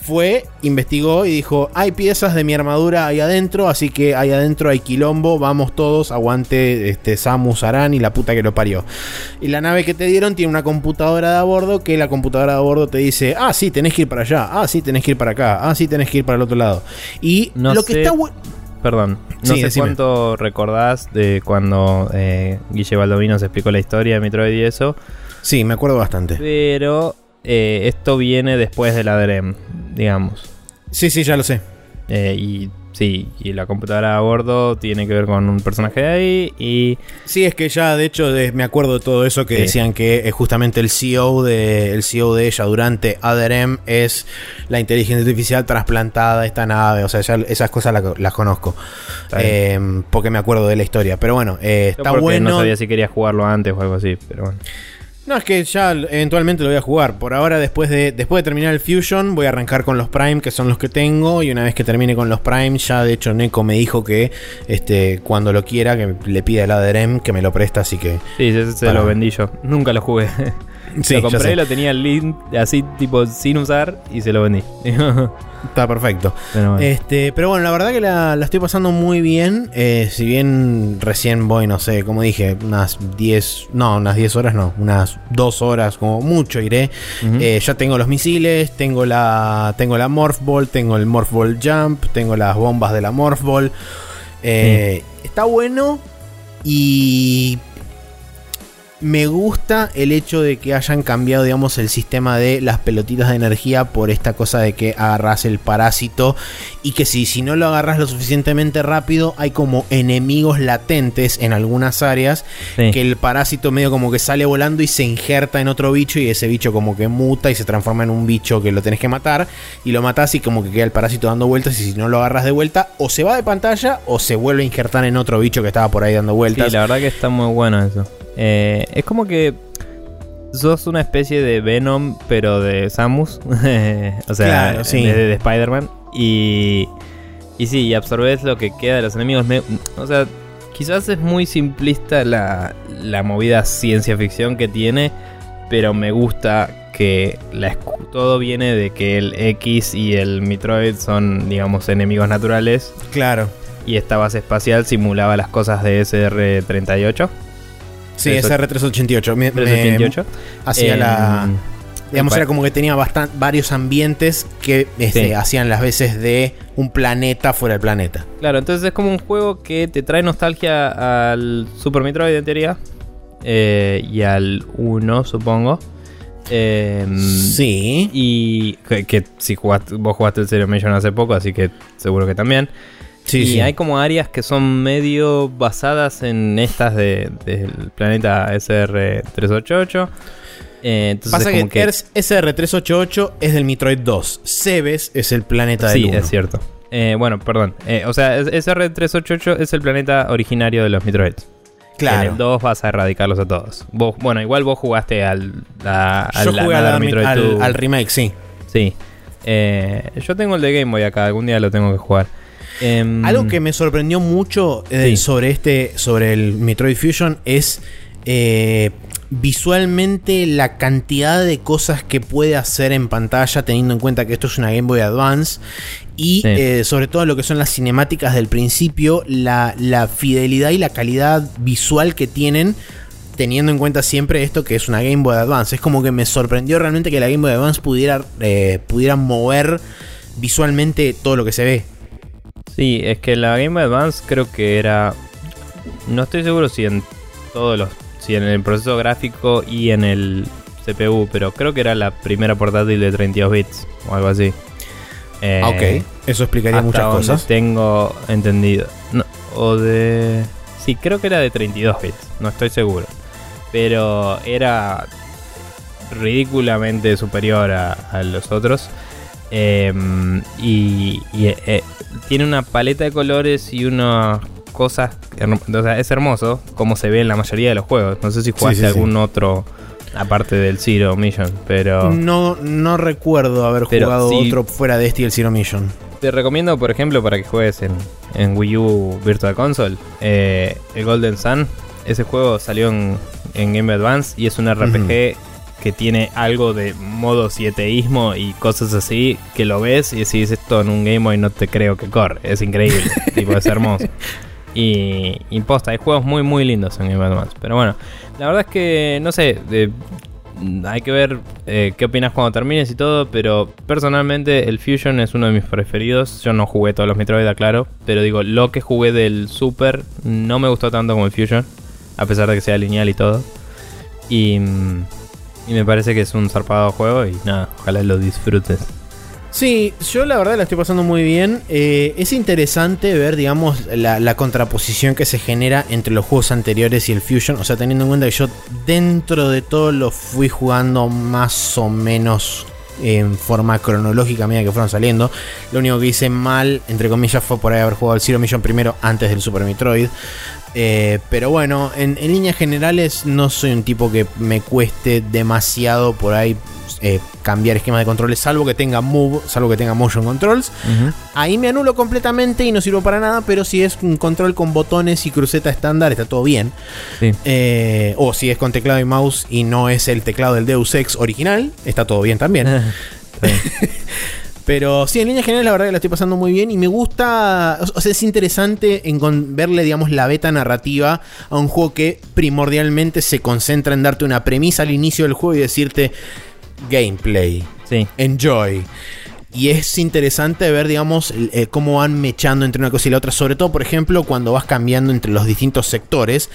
Fue, investigó y dijo, hay piezas de mi armadura ahí adentro, así que ahí adentro hay quilombo, vamos todos, aguante este Samus Aran y la puta que lo parió. Y la nave que te dieron tiene una computadora de a bordo que la computadora de a bordo te dice, ah, sí, tenés que ir para allá, ah, sí, tenés que ir para acá, ah, sí, tenés que ir para el otro lado. Y No lo que sé- está bu- Perdón, no Sí, sé decime. cuánto recordás de cuando eh, Guille Baldovino se explicó la historia de Metroid y eso, Sí, me acuerdo bastante. pero eh, esto viene después de la digamos. Sí, sí, ya lo sé. Eh, y sí, y la computadora a bordo tiene que ver con un personaje de ahí y Sí, es que ya, de hecho, de- me acuerdo de todo eso que Sí. decían que eh, justamente el CEO de el CEO de ella durante ADRM es la inteligencia artificial trasplantada a esta nave. O sea, ya esas cosas la- las conozco. Eh, porque me acuerdo de la historia. Pero bueno, eh, está porque bueno. no sabía si quería jugarlo antes o algo así, pero bueno. No, es que ya eventualmente lo voy a jugar. Por ahora, después de, después de terminar el Fusion, voy a arrancar con los Prime, que son los que tengo. Y una vez que termine con los Prime, ya de hecho Neko me dijo que este, cuando lo quiera, que le pida el ADRM, que me lo presta, así que. Sí, se Para- lo vendí yo. Nunca lo jugué. Sí, lo compré, lo tenía el link así tipo sin usar y se lo vendí. Está perfecto. Pero bueno. Este, pero bueno, la verdad que la, la estoy pasando muy bien. eh, si bien recién voy, no sé, como dije, unas 10, no, unas 10 horas no, unas 2 horas como mucho iré. Eh, ya tengo los misiles, tengo la, tengo la Morph Ball, tengo el Morph Ball Jump, tengo las bombas de la Morph Ball. Eh, Está bueno y me gusta el hecho de que hayan cambiado, digamos, el sistema de las pelotitas de energía por esta cosa de que agarras el parásito y que si, si no lo agarras lo suficientemente rápido, hay como enemigos latentes en algunas áreas Sí. que el parásito medio como que sale volando y se injerta en otro bicho y ese bicho como que muta y se transforma en un bicho que lo tenés que matar y lo matás y como que queda el parásito dando vueltas y si no lo agarras de vuelta o se va de pantalla o se vuelve a injertar en otro bicho que estaba por ahí dando Sí, vueltas. la verdad que está muy bueno eso. Eh, es como que sos una especie de Venom, pero de Samus. o sea, Claro, sí. de, de Spider-Man. Y, y sí, y absorbes lo que queda de los enemigos. Me- o sea, quizás es muy simplista la, la movida ciencia ficción que tiene, pero me gusta que la todo viene de que el X y el Metroid son, digamos, enemigos naturales. Claro. Y esta base espacial simulaba las cosas de SR-38. Sí, Eso- SR388. Me- me- 388. hacía Em, la. Digamos, era como que tenía bastan- varios ambientes que este, Sí. hacían las veces de un planeta fuera del planeta. Claro, entonces es como un juego que te trae nostalgia al Super Metroid en teoría. eh, y al 1, supongo. Em, Sí. Y que, que si jugaste, vos jugaste el Zero Mission hace poco, así que seguro que también. Sí, y sí. hay como áreas que son medio basadas en estas de- del planeta SR388. Eh, entonces Pasa como que, ERS- SR388 es del Metroid 2. Cebes es el planeta del Sí, 1. es cierto. Eh, bueno, perdón. Eh, o sea, es- SR388 es el planeta originario de los Metroids. En Claro. el 2 vas a erradicarlos a todos. Vos, bueno, igual vos jugaste al, a, Yo al jugué Another al, Metroid al- 2. al remake, sí. Sí. Eh, yo tengo el de Game Boy acá, algún día lo tengo que jugar. Em, Algo que me sorprendió mucho eh, Sí. sobre este, sobre el Metroid Fusion es eh, visualmente la cantidad de cosas que puede hacer en pantalla, teniendo en cuenta que esto es una Game Boy Advance. Y Sí. eh, sobre todo lo que son las cinemáticas del principio, la, la fidelidad y la calidad visual que tienen teniendo en cuenta siempre esto que es una Game Boy Advance. Es como que me sorprendió realmente que la Game Boy Advance pudiera, eh, pudiera mover visualmente todo lo que se ve. Sí, es que la Game Advance creo que era. No estoy seguro si en todos los. Si en el proceso gráfico y en el CPU, pero creo que era la primera portátil de 32 bits o algo así. Eh, ok, eso explicaría muchas cosas. Tengo entendido. o de. Sí, creo que era de 32 bits, no estoy seguro. Pero era ridículamente superior a, los otros. Em, y, eh, tiene una paleta de colores y unas cosas. O sea, es hermoso como se ve en la mayoría de los juegos. No sé si jugaste algún otro aparte del Zero Mission, pero. No, no recuerdo haber jugado otro fuera de este y el Zero Mission. Te recomiendo, por ejemplo, para que juegues en, Wii U Virtual Console, eh, el Golden Sun. Ese juego salió en, Game Boy Advance y es un RPG que tiene algo de modo sieteísmo y cosas así, que lo ves y decís esto en un Game Boy no te creo que corre. Es increíble, tipo, es hermoso. Y, imposta, hay juegos muy muy lindos en Game Boy Advance. Pero bueno, la verdad es que, no sé, hay que ver eh, qué opinas cuando termines y todo, pero personalmente el Fusion es uno de mis preferidos. Yo no jugué todos los Metroid, claro, pero digo, lo que jugué del Super no me gustó tanto como el Fusion, a pesar de que sea lineal y todo. Y, y me parece que es un zarpado juego y nada, ojalá lo disfrutes. Sí, yo la verdad la estoy pasando muy bien. Eh, es interesante ver, digamos, la, contraposición que se genera entre los juegos anteriores y el Fusion. O sea, teniendo en cuenta que yo dentro de todo lo fui jugando más o menos en forma cronológica a medida que fueron saliendo. Lo único que hice mal, entre comillas, fue por ahí haber jugado el Zero Mission primero antes del Super Metroid. Eh, pero bueno, en, líneas generales no soy un tipo que me cueste demasiado por ahí eh, cambiar esquema de controles, salvo que tenga Move, salvo que tenga Motion Controls. Ahí me anulo completamente y no sirvo para nada, pero si es un control con botones y cruceta estándar, está todo bien. Eh, o si es con teclado y mouse y no es el teclado del Deus Ex original, está todo bien también. Pero sí, en línea general la verdad que la estoy pasando muy bien y me gusta, o sea, es interesante en verle, digamos, la beta narrativa a un juego que primordialmente se concentra en darte una premisa al inicio del juego y decirte gameplay. Sí. Enjoy. Y es interesante ver, digamos, eh, cómo van mechando entre una cosa y la otra. Sobre todo, por ejemplo, cuando vas cambiando entre los distintos sectores.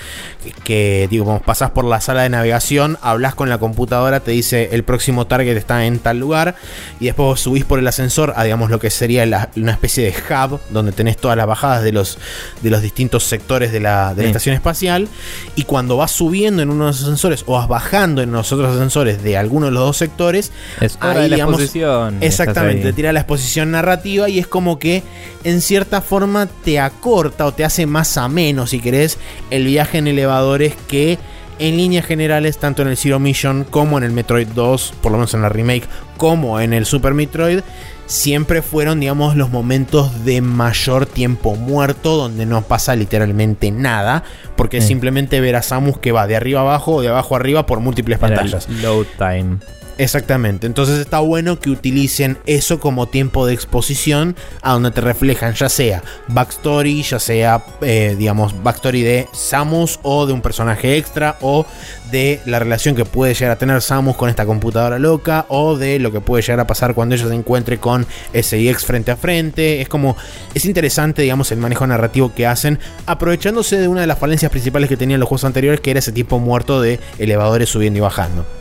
Que, digo, como pasas por la sala de navegación, hablas con la computadora, te dice el próximo target está en tal lugar. Y después subís por el ascensor a, digamos, lo que sería una especie de hub, donde tenés todas las bajadas de los, de los distintos sectores de la, estación espacial. Y cuando vas subiendo en uno de los ascensores o vas bajando en los otros ascensores de alguno de los dos sectores, es ahí, la exposición. Exactamente te tira la exposición narrativa y es como que en cierta forma te acorta o te hace más ameno, si querés, el viaje en elevadores que en líneas generales, tanto en el Zero Mission como en el Metroid 2, por lo menos en la remake, como en el Super Metroid, siempre fueron, digamos, los momentos de mayor tiempo muerto, donde no pasa literalmente nada, porque simplemente ver a Samus que va de arriba abajo o de abajo arriba por múltiples pantallas. Load time. Exactamente, entonces está bueno que utilicen eso como tiempo de exposición a donde te reflejan ya sea backstory, ya sea eh, digamos backstory de Samus o de un personaje extra o de la relación que puede llegar a tener Samus con esta computadora loca o de lo que puede llegar a pasar cuando ella se encuentre con SIX frente a frente. Es como, es interesante digamos el manejo narrativo que hacen aprovechándose de una de las falencias principales que tenían los juegos anteriores que era ese tipo muerto de elevadores subiendo y bajando.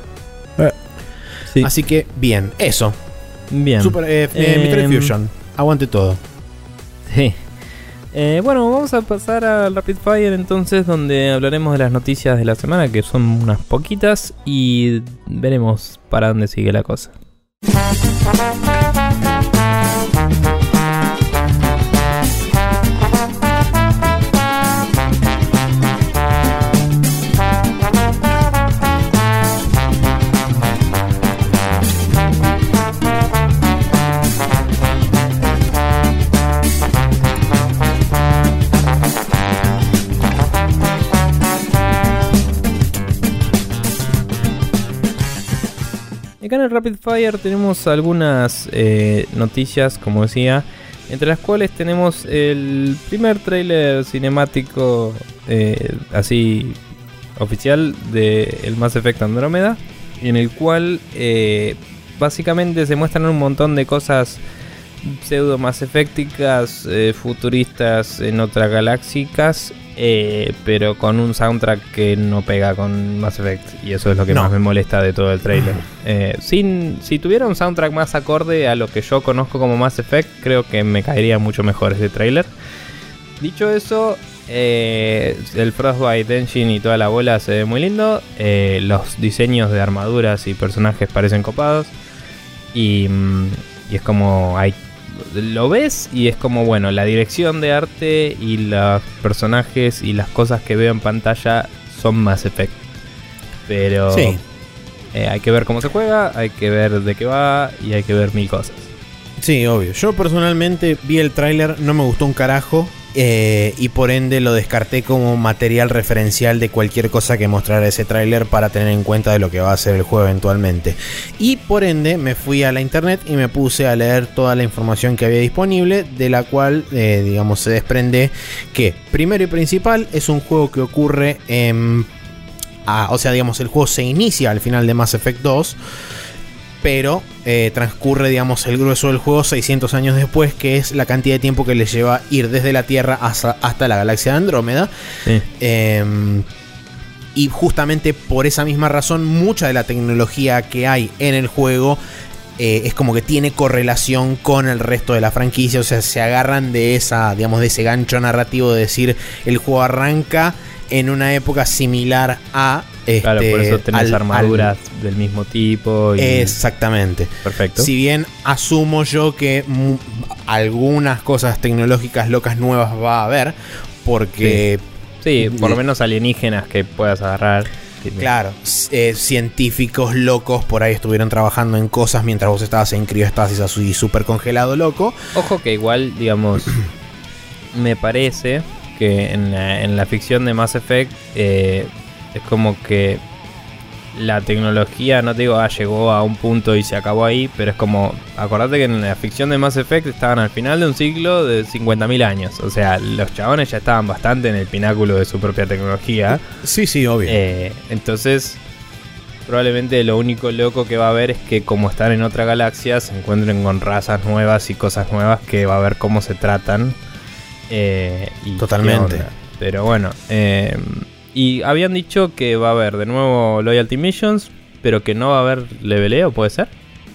Así que, bien, eso. Bien. Super, eh, eh em, Fusion. Aguante todo. Sí. Eh, bueno, vamos a pasar al Rapid Fire entonces, donde hablaremos de las noticias de la semana, que son unas poquitas, y veremos para dónde sigue la cosa. En el Rapid Fire tenemos algunas eh, noticias, como decía, entre las cuales tenemos el primer trailer cinemático, eh, así oficial de el Mass Effect Andrómeda, en el cual eh, básicamente se muestran un montón de cosas pseudo más efecticas, futuristas en otras galáxicas, eh, pero con un soundtrack que no pega con Mass Effect. Y eso es lo que No. más me molesta de todo el trailer. Eh, sin, si tuviera un soundtrack más acorde a lo que yo conozco como Mass Effect, creo que me caería mucho mejor ese trailer. Dicho eso, eh, el Frostbite Engine y toda la bola se ve muy lindo. Eh, los diseños de armaduras y personajes parecen copados. Y, mm, y es como hay lo ves y es como bueno la dirección de arte y los personajes y las cosas que veo en pantalla son más Effect pero Sí. eh, hay que ver cómo se juega hay que ver de qué va y hay que ver mil cosas Sí, obvio. Yo personalmente vi el tráiler, no me gustó un carajo. Eh, y por ende lo descarté como material referencial de cualquier cosa que mostrara ese tráiler para tener en cuenta de lo que va a ser el juego eventualmente. Y por ende me fui a la internet y me puse a leer toda la información que había disponible, de la cual, eh, digamos, se desprende que, primero y principal, es un juego que ocurre en... o sea, digamos, el juego se inicia al final de Mass Effect 2 pero eh, transcurre, digamos, el grueso del juego 600 años después, que es la cantidad de tiempo que le lleva ir desde la Tierra hasta, hasta la galaxia de Andrómeda. sí. Eh, y justamente por esa misma razón, mucha de la tecnología que hay en el juego eh, es como que tiene correlación con el resto de la franquicia. O sea, se agarran de esa, digamos, de ese gancho narrativo de decir el juego arranca en una época similar a. claro este, por eso tenés al- al- armaduras del mismo tipo y Exactamente. perfecto Si bien asumo yo que algunas cosas tecnológicas locas nuevas va a haber, porque, sí por lo menos alienígenas que puedas agarrar claro, eh, científicos locos por ahí estuvieron trabajando en cosas mientras vos estabas en crioestasis así súper congelado loco. Ojo que igual, digamos, me parece que en la, en la ficción de Mass Effect eh, es como que la tecnología, no te digo, ah, llegó a un punto y se acabó ahí, pero es como, acordate que en la ficción de Mass Effect estaban al final de un ciclo de 50.000 años. O sea, los chabones ya estaban bastante en el pináculo de su propia tecnología. Sí, sí, obvio. Eh, entonces, probablemente lo único loco que va a haber es que como están en otra galaxia, se encuentren con razas nuevas y cosas nuevas que va a ver cómo se tratan. Eh, y Totalmente. Pero bueno, eh, y habían dicho que va a haber de nuevo Loyalty Missions, pero que no va a haber leveleo, ¿puede ser?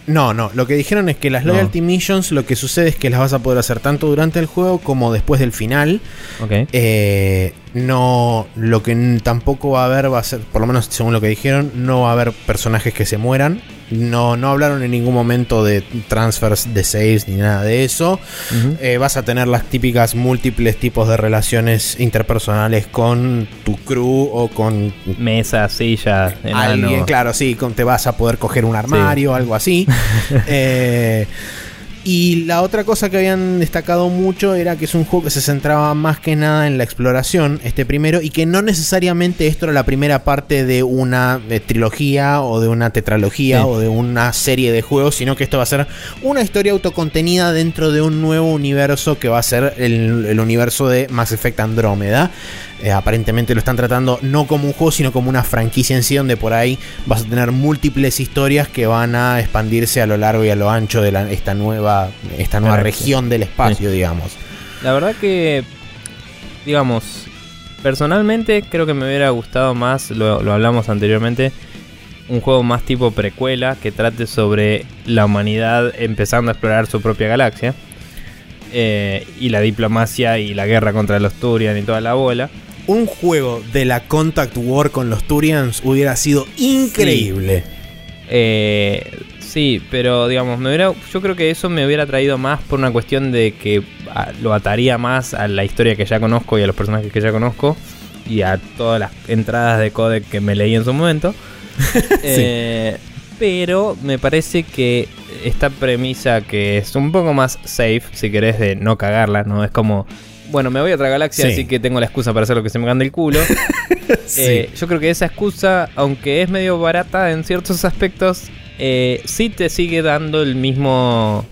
No, no, lo que dijeron es que las No. Loyalty Missions lo que sucede es que las vas a poder hacer tanto durante el juego como después del final. Ok. Eh, no, lo que tampoco va a haber va a ser, por lo menos según lo que dijeron, no va a haber personajes que se mueran. No, no hablaron en ningún momento de transfers de saves ni nada de eso. Eh, vas a tener las típicas múltiples tipos de relaciones interpersonales con tu crew o con Mesa, silla, enano. alguien. Claro, sí, con- te vas a poder coger un armario, algo así. Eh, y la otra cosa que habían destacado mucho era que es un juego que se centraba más que nada en la exploración, este primero, y que no necesariamente esto era la primera parte de una eh, trilogía o de una tetralogía Sí. o de una serie de juegos, sino que esto va a ser una historia autocontenida dentro de un nuevo universo que va a ser el, el universo de Mass Effect Andrómeda. Eh, aparentemente lo están tratando no como un juego, sino como una franquicia en sí, donde por ahí vas a tener múltiples historias que van a expandirse a lo largo y a lo ancho de la- esta nueva, esta nueva región del espacio, digamos. La verdad que, digamos, personalmente creo que me hubiera gustado más, lo, lo hablamos anteriormente, un juego más tipo precuela que trate sobre la humanidad empezando a explorar su propia galaxia. eh, y la diplomacia y la guerra contra los Turian y toda la bola. Un juego de la Contact War con los Turians hubiera sido increíble. Eh, sí, pero digamos, me hubiera, yo creo que eso me hubiera traído más por una cuestión de que lo ataría más a la historia que ya conozco y a los personajes que ya conozco y a todas las entradas de codec que me leí en su momento. Eh, pero me parece que esta premisa que es un poco más safe, si querés, de no cagarla, ¿no? Es como, bueno, me voy a otra galaxia, Sí. así que tengo la excusa para hacer lo que se me gane el culo. Eh, yo creo que esa excusa, aunque es medio barata en ciertos aspectos, eh, sí te sigue dando el mismo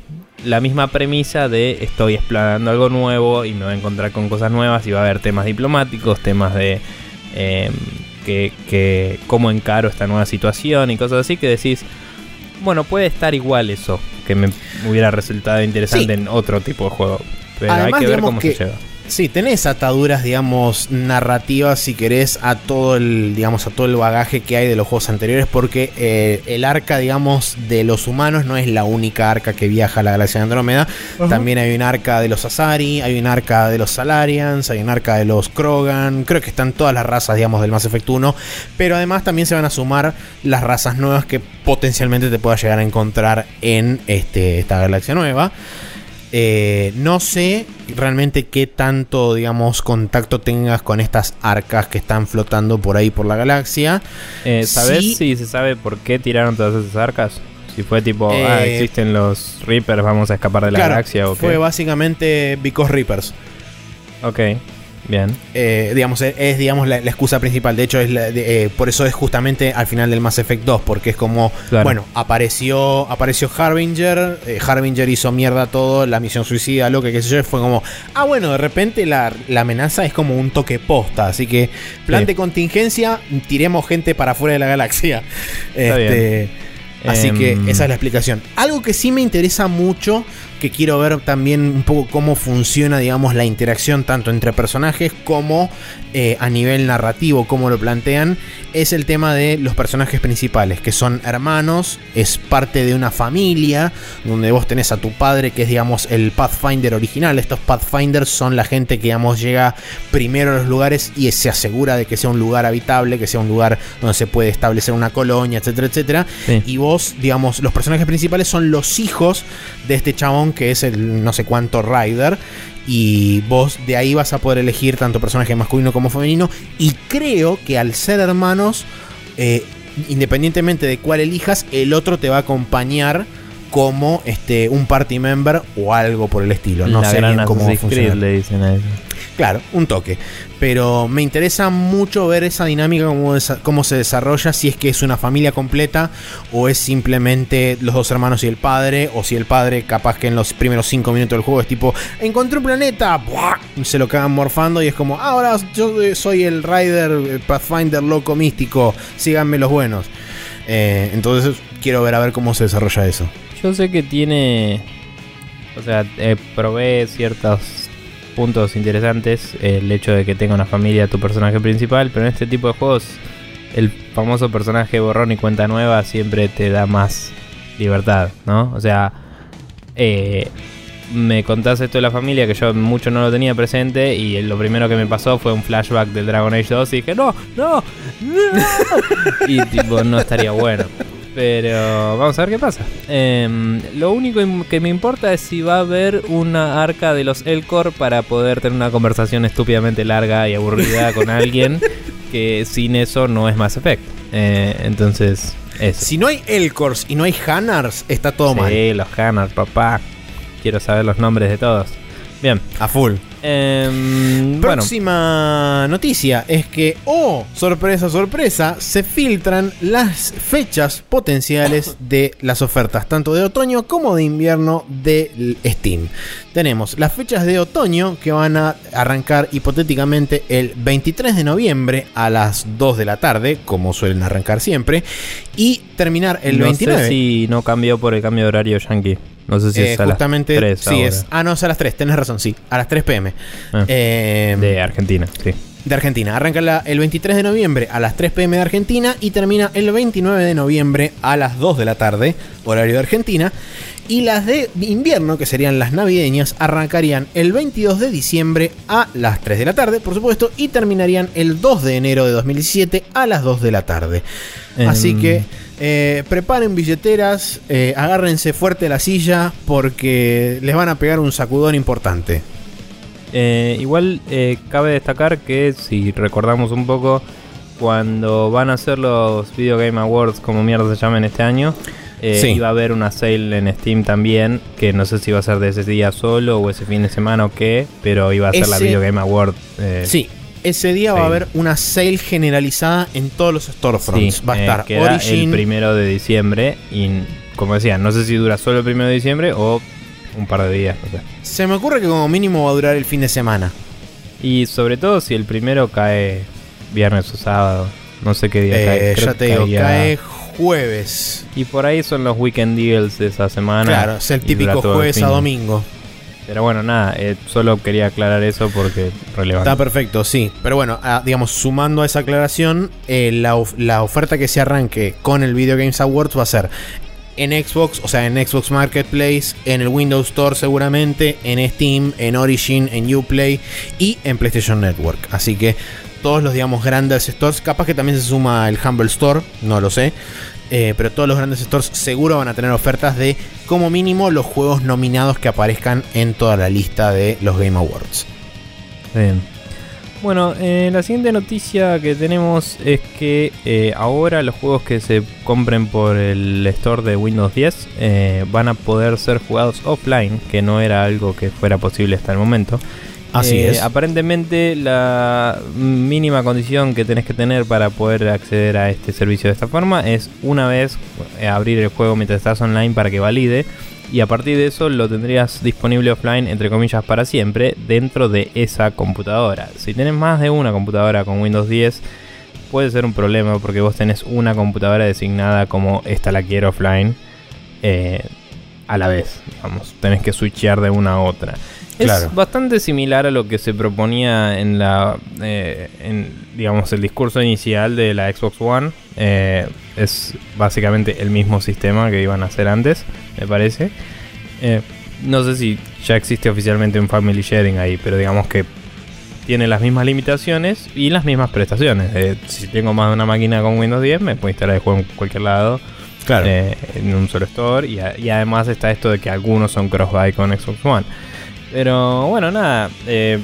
la misma premisa de estoy explorando algo nuevo y me voy a encontrar con cosas nuevas y va a haber temas diplomáticos, temas de eh, que, que cómo encaro esta nueva situación y cosas así que decís, bueno, puede estar igual eso, que me hubiera resultado interesante Sí. en otro tipo de juego. Pero Además, hay que ver cómo que- se lleva. Sí, tenés ataduras, digamos, narrativas, si querés, a todo el, digamos, a todo el bagaje que hay de los juegos anteriores, porque eh, el arca, digamos, de los humanos no es la única arca que viaja a la galaxia de Andrómeda. También hay un arca de los Asari, hay un arca de los Salarians, hay un arca de los Krogan. Creo que están todas las razas, digamos, del Mass Effect 1. Pero además también se van a sumar las razas nuevas que potencialmente te puedas llegar a encontrar en este, esta galaxia nueva. Eh, no sé realmente qué tanto, digamos, contacto tengas con estas arcas que están flotando por ahí por la galaxia. Eh, ¿Sabes Sí. si se sabe por qué tiraron todas esas arcas? Si fue tipo, ah, Eh, existen los Reapers, vamos a escapar de la Claro, galaxia o fue qué. básicamente Because Reapers. Ok, bien. Eh, digamos, es, es, digamos la, la excusa principal. De hecho, es la- de- eh, por eso es justamente al final del Mass Effect 2. Porque es como, Claro. bueno, apareció, apareció Harbinger. eh, Harbinger hizo mierda todo, la misión suicida, lo que qué sé yo. Fue como, ah, bueno, de repente la, la amenaza es como un toque posta. Así que, plan Sí. de contingencia, tiremos gente para afuera de la galaxia. Está Este, Así Em, que esa es la explicación. Algo que sí me interesa mucho, que quiero ver también un poco cómo funciona, digamos, la interacción tanto entre personajes como eh, a nivel narrativo, cómo lo plantean, es el tema de los personajes principales, que son hermanos, es parte de una familia, donde vos tenés a tu padre, que es, digamos, el Pathfinder original. Estos Pathfinders son la gente que, digamos, llega primero a los lugares y se asegura de que sea un lugar habitable, que sea un lugar donde se puede establecer una colonia, etcétera, etcétera. Sí. Y vos, digamos, los personajes principales son los hijos de este chabón que es el no sé cuánto Rider. Y vos de ahí vas a poder elegir tanto personaje masculino como femenino. Y creo que al ser hermanos, eh, independientemente de cuál elijas, el otro te va a acompañar como este un party member o algo por el estilo. No la sé bien cómo funciona. Creed le dicen a eso. Claro, un toque. Pero me interesa mucho ver esa dinámica, cómo, cómo se desarrolla, si es que es una familia completa o es simplemente los dos hermanos y el padre, o si el padre capaz que en los primeros cinco minutos del juego es tipo, encontré un planeta, ¡buah! se lo cagan morfando y es como, ahora yo eh, soy el Rider el Pathfinder loco místico, síganme los buenos. Eh, entonces quiero ver a ver cómo se desarrolla eso. Yo sé que tiene. O sea, eh, probé ciertos puntos interesantes. El hecho de que tenga una familia tu personaje principal. Pero en este tipo de juegos, el famoso personaje borrón y cuenta nueva siempre te da más libertad, ¿no? O sea, eh, me contás esto de la familia que yo mucho no lo tenía presente. Y lo primero que me pasó fue un flashback del Dragon Age 2. Y dije, no, no, no. y tipo, no estaría bueno. Pero vamos a ver qué pasa. Em, lo único que me importa es si va a haber una arca de los Elcor para poder tener una conversación estúpidamente larga y aburrida con alguien que sin eso no es Mass Effect. Eh, entonces, eso. Si no hay Elcors y no hay Hanars, está todo mal. Sí, los Hammers, papá. Quiero saber los nombres de todos. Bien. A full. Em, bueno, Próxima noticia es que, oh, sorpresa, sorpresa, se filtran las fechas potenciales de las ofertas, tanto de otoño como de invierno de Steam. Tenemos las fechas de otoño que van a arrancar hipotéticamente el 23 de noviembre a las 2 de la tarde, como suelen arrancar siempre, y terminar el no 29. sé si no cambió por el cambio de horario yankee. No sé si Eh, es a las justamente, 3 sí, ahora. es. Ah, no, es a las 3, tenés razón, sí, a las 3 pm. Ah, Eh, de Argentina, sí. de Argentina. Arranca la- el 23 de noviembre a las 3 pm de Argentina y termina el 29 de noviembre a las 2 de la tarde, horario de Argentina. Y las de invierno, que serían las navideñas, arrancarían el 22 de diciembre a las 3 de la tarde, por supuesto, y terminarían el 2 de enero de 2017 a las 2 de la tarde. Así Em, que eh, preparen billeteras, eh, agárrense fuerte la silla porque les van a pegar un sacudón importante. Eh, igual cabe destacar que si recordamos un poco, cuando van a hacer los Video Game Awards, como mierda se llaman este año, eh, Sí. iba a haber una sale en Steam también, que no sé si iba a ser de ese día solo o ese fin de semana o qué, pero iba a ser la Video Game Award. eh, Sí, ese día va a haber una sale generalizada en todos los storefronts. sí, va a eh, estar Origin. el primero de diciembre y como decía, no sé si dura solo el primero de diciembre o un par de días. no sé. Se me ocurre que como mínimo va a durar el fin de semana. Y sobre todo si el primero cae viernes o sábado. No sé qué día Eh, cae. Creo ya te digo, caía- cae jueves. Y por ahí son los weekend deals de esa semana. Claro, es el típico el jueves a domingo. Pero bueno, nada, eh, solo quería aclarar eso porque es relevante. Está perfecto, sí. Pero bueno, ah, digamos, sumando a esa aclaración, eh, la, of- la oferta que se arranque con el Video Games Awards va a ser en Xbox, o sea, en Xbox Marketplace, en el Windows Store seguramente, en Steam, en Origin, en Uplay y en PlayStation Network. Así que todos los, digamos, grandes stores, capaz que también se suma el Humble Store, no lo sé. eh, pero todos los grandes stores seguro van a tener ofertas de como mínimo los juegos nominados que aparezcan en toda la lista de los Game Awards. Bueno, eh, la siguiente noticia que tenemos es que eh, ahora los juegos que se compren por el store de Windows 10 eh, van a poder ser jugados offline, que no era algo que fuera posible hasta el momento. Así Eh, es. Aparentemente la mínima condición que tenés que tener para poder acceder a este servicio de esta forma es una vez eh, abrir el juego mientras estás online para que valide y a partir de eso lo tendrías disponible offline entre comillas para siempre dentro de esa computadora. Si tenés más de una computadora con Windows 10 puede ser un problema porque vos tenés una computadora designada como esta la quiero offline eh, a la vez, digamos, tenés que switchear de una a otra. Claro. Es bastante similar a lo que se proponía en la, eh, en, digamos, el discurso inicial de la Xbox One. Eh, es básicamente el mismo sistema que iban a hacer antes, me parece. Eh, no sé si ya existe oficialmente un Family Sharing ahí, pero digamos que tiene las mismas limitaciones y las mismas prestaciones. Si tengo más de una máquina con Windows 10, me puedo instalar el juego en cualquier lado Claro. en un solo store. Y, a- y además está esto de que algunos son cross-buy con Xbox One. Pero bueno, nada. eh,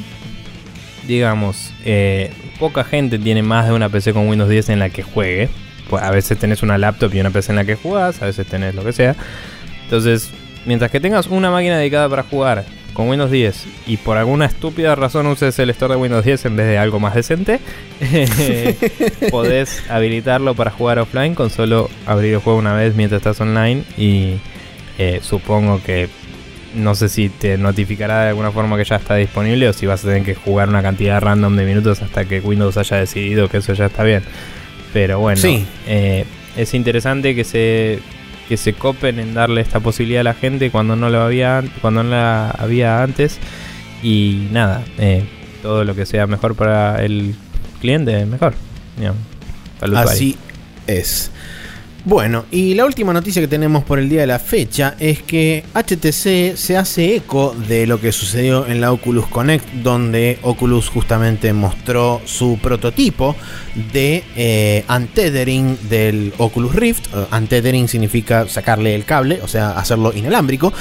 digamos, eh, poca gente tiene más de una PC con Windows 10 en la que juegue. Pues a veces tenés una laptop y una PC en la que jugás, a veces tenés lo que sea. Entonces, mientras que tengas una máquina dedicada para jugar con Windows 10 y por alguna estúpida razón uses el store de Windows 10 en vez de algo más decente, podés habilitarlo para jugar offline con solo abrir el juego una vez mientras estás online y eh, supongo que no sé si te notificará de alguna forma que ya está disponible o si vas a tener que jugar una cantidad random de minutos hasta que Windows haya decidido que eso ya está bien. Pero bueno, Sí. eh, es interesante que se que se copen en darle esta posibilidad a la gente cuando no lo había cuando no la había antes y nada, eh, todo lo que sea mejor para el cliente mejor. digamos, para el usuario. Así es. Bueno, y la última noticia que tenemos por el día de la fecha es que HTC se hace eco de lo que sucedió en la Oculus Connect, donde Oculus justamente mostró su prototipo de eh, untethering del Oculus Rift. Eh, untethering significa sacarle el cable, o sea, hacerlo inalámbrico.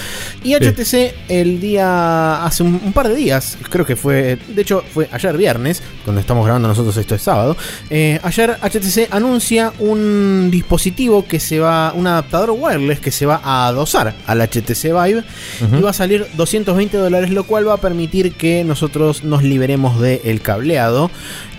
Y HTC el día, hace un, un par de días, creo que fue, de hecho fue ayer viernes, cuando estamos grabando nosotros esto es sábado, eh, ayer HTC anuncia un dispositivo que se va, un adaptador wireless que se va a adosar al HTC Vive y va a salir 220 dólares, lo cual va a permitir que nosotros nos liberemos del cableado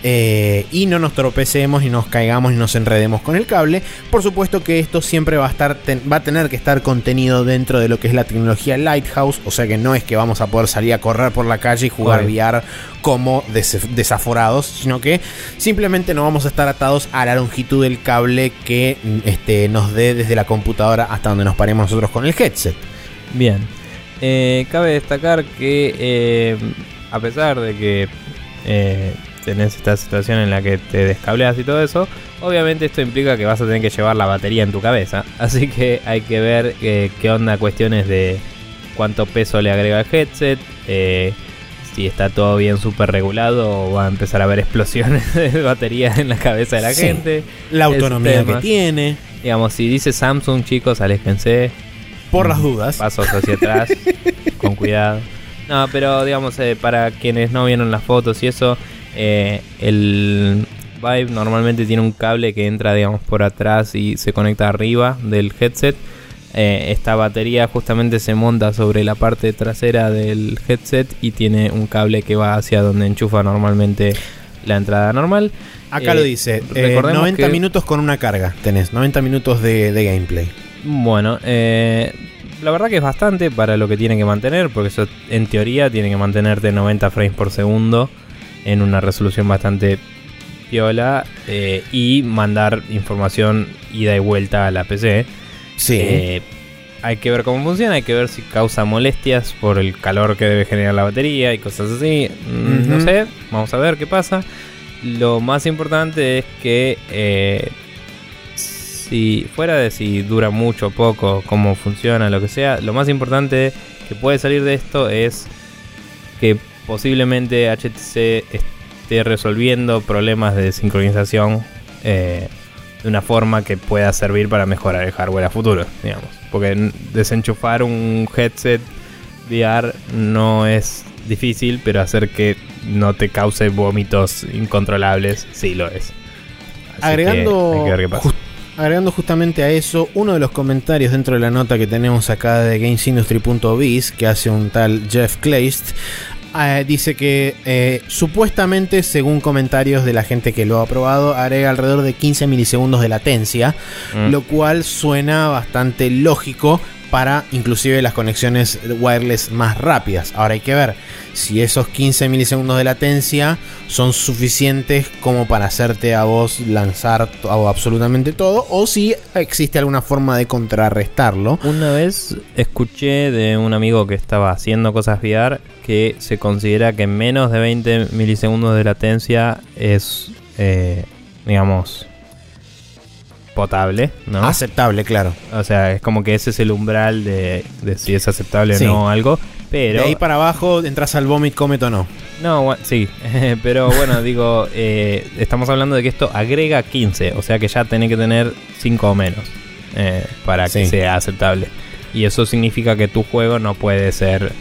eh, y no nos tropecemos y nos caigamos y nos enredemos con el cable. Por supuesto que esto siempre va a estar va a tener que estar contenido dentro de lo que es la tecnología Lighthouse, o sea que no es que vamos a poder salir a correr por la calle y jugar Correcto. VR como des- desaforados, sino que simplemente no vamos a estar atados a la longitud del cable que este, nos dé desde la computadora hasta donde nos paremos nosotros con el headset. Bien. Eh, cabe destacar que eh, a pesar de que eh, tenés esta situación en la que te descableas y todo eso, obviamente esto implica que vas a tener que llevar la batería en tu cabeza. Así que hay que ver eh, qué onda cuestiones de cuánto peso le agrega el headset. eh, si está todo bien súper regulado o va a empezar a haber explosiones de batería en la cabeza de la Sí. gente. La autonomía que tiene, Digamos, si dice Samsung, chicos, aléjense por las dudas. pasos hacia atrás, con cuidado. No, pero digamos, eh, para quienes no vieron las fotos y eso, eh, el Vive normalmente tiene un cable que entra, digamos, por atrás y se conecta arriba del headset. Eh, esta batería justamente se monta sobre la parte trasera del headset y tiene un cable que va hacia donde enchufa normalmente la entrada normal. Acá Eh, lo dice, eh, recordemos 90 que- minutos con una carga tenés, 90 minutos de, de gameplay. Bueno, eh, la verdad que es bastante para lo que tiene que mantener, porque eso en teoría tiene que mantenerte 90 frames por segundo en una resolución bastante piola eh, y mandar información ida y vuelta a la PC. Sí. Eh, hay que ver cómo funciona, hay que ver si causa molestias por el calor que debe generar la batería y cosas así. Mm, No sé, vamos a ver qué pasa. Lo más importante es que eh, si fuera de si dura mucho o poco, cómo funciona, lo que sea, lo más importante que puede salir de esto es que posiblemente HTC esté resolviendo problemas de sincronización eh, de una forma que pueda servir para mejorar el hardware a futuro, digamos. Porque desenchufar un headset VR no es difícil, pero hacer que no te cause vómitos incontrolables sí lo es. Así que Agregando, que jus- agregando justamente a eso, uno de los comentarios dentro de la nota que tenemos acá de GamesIndustry.biz, que hace un tal Jeff Kleist, eh, dice que eh, supuestamente, según comentarios de la gente que lo ha probado, agrega alrededor de 15 milisegundos de latencia, Mm. lo cual suena bastante lógico para inclusive las conexiones wireless más rápidas. Ahora hay que ver si esos 15 milisegundos de latencia son suficientes como para hacerte a vos lanzar absolutamente todo o si existe alguna forma de contrarrestarlo. Una vez escuché de un amigo que estaba haciendo cosas VR que se considera que menos de 20 milisegundos de latencia es, eh, digamos, potable, ¿no? Aceptable, claro. O sea, es como que ese es el umbral de, de si es aceptable Sí. o no algo. Pero. de ahí para abajo entras al vomit, comet o no. No, sí. pero bueno, digo, eh, estamos hablando de que esto agrega 15. O sea que ya tenés que tener 5 o menos eh, para que Sí. sea aceptable. Y eso significa que tu juego no puede ser.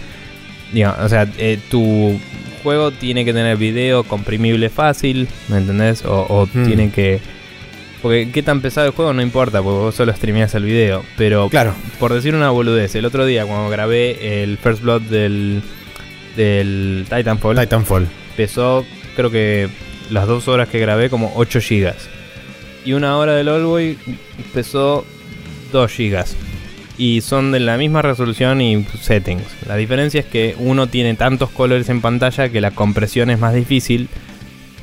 Digamos, o sea, eh, tu juego tiene que tener video comprimible fácil, ¿me entendés? O, o Hmm. tiene que. Porque qué tan pesado el juego no importa, porque vos solo streameas el video. Pero Claro. por decir una boludez, el otro día cuando grabé el First Blood del, del Titanfall, Titanfall. pesó creo que las dos horas que grabé como 8 gigas. Y una hora del Allboy pesó 2 gigas. Y son de la misma resolución y settings. La diferencia es que uno tiene tantos colores en pantalla que la compresión es más difícil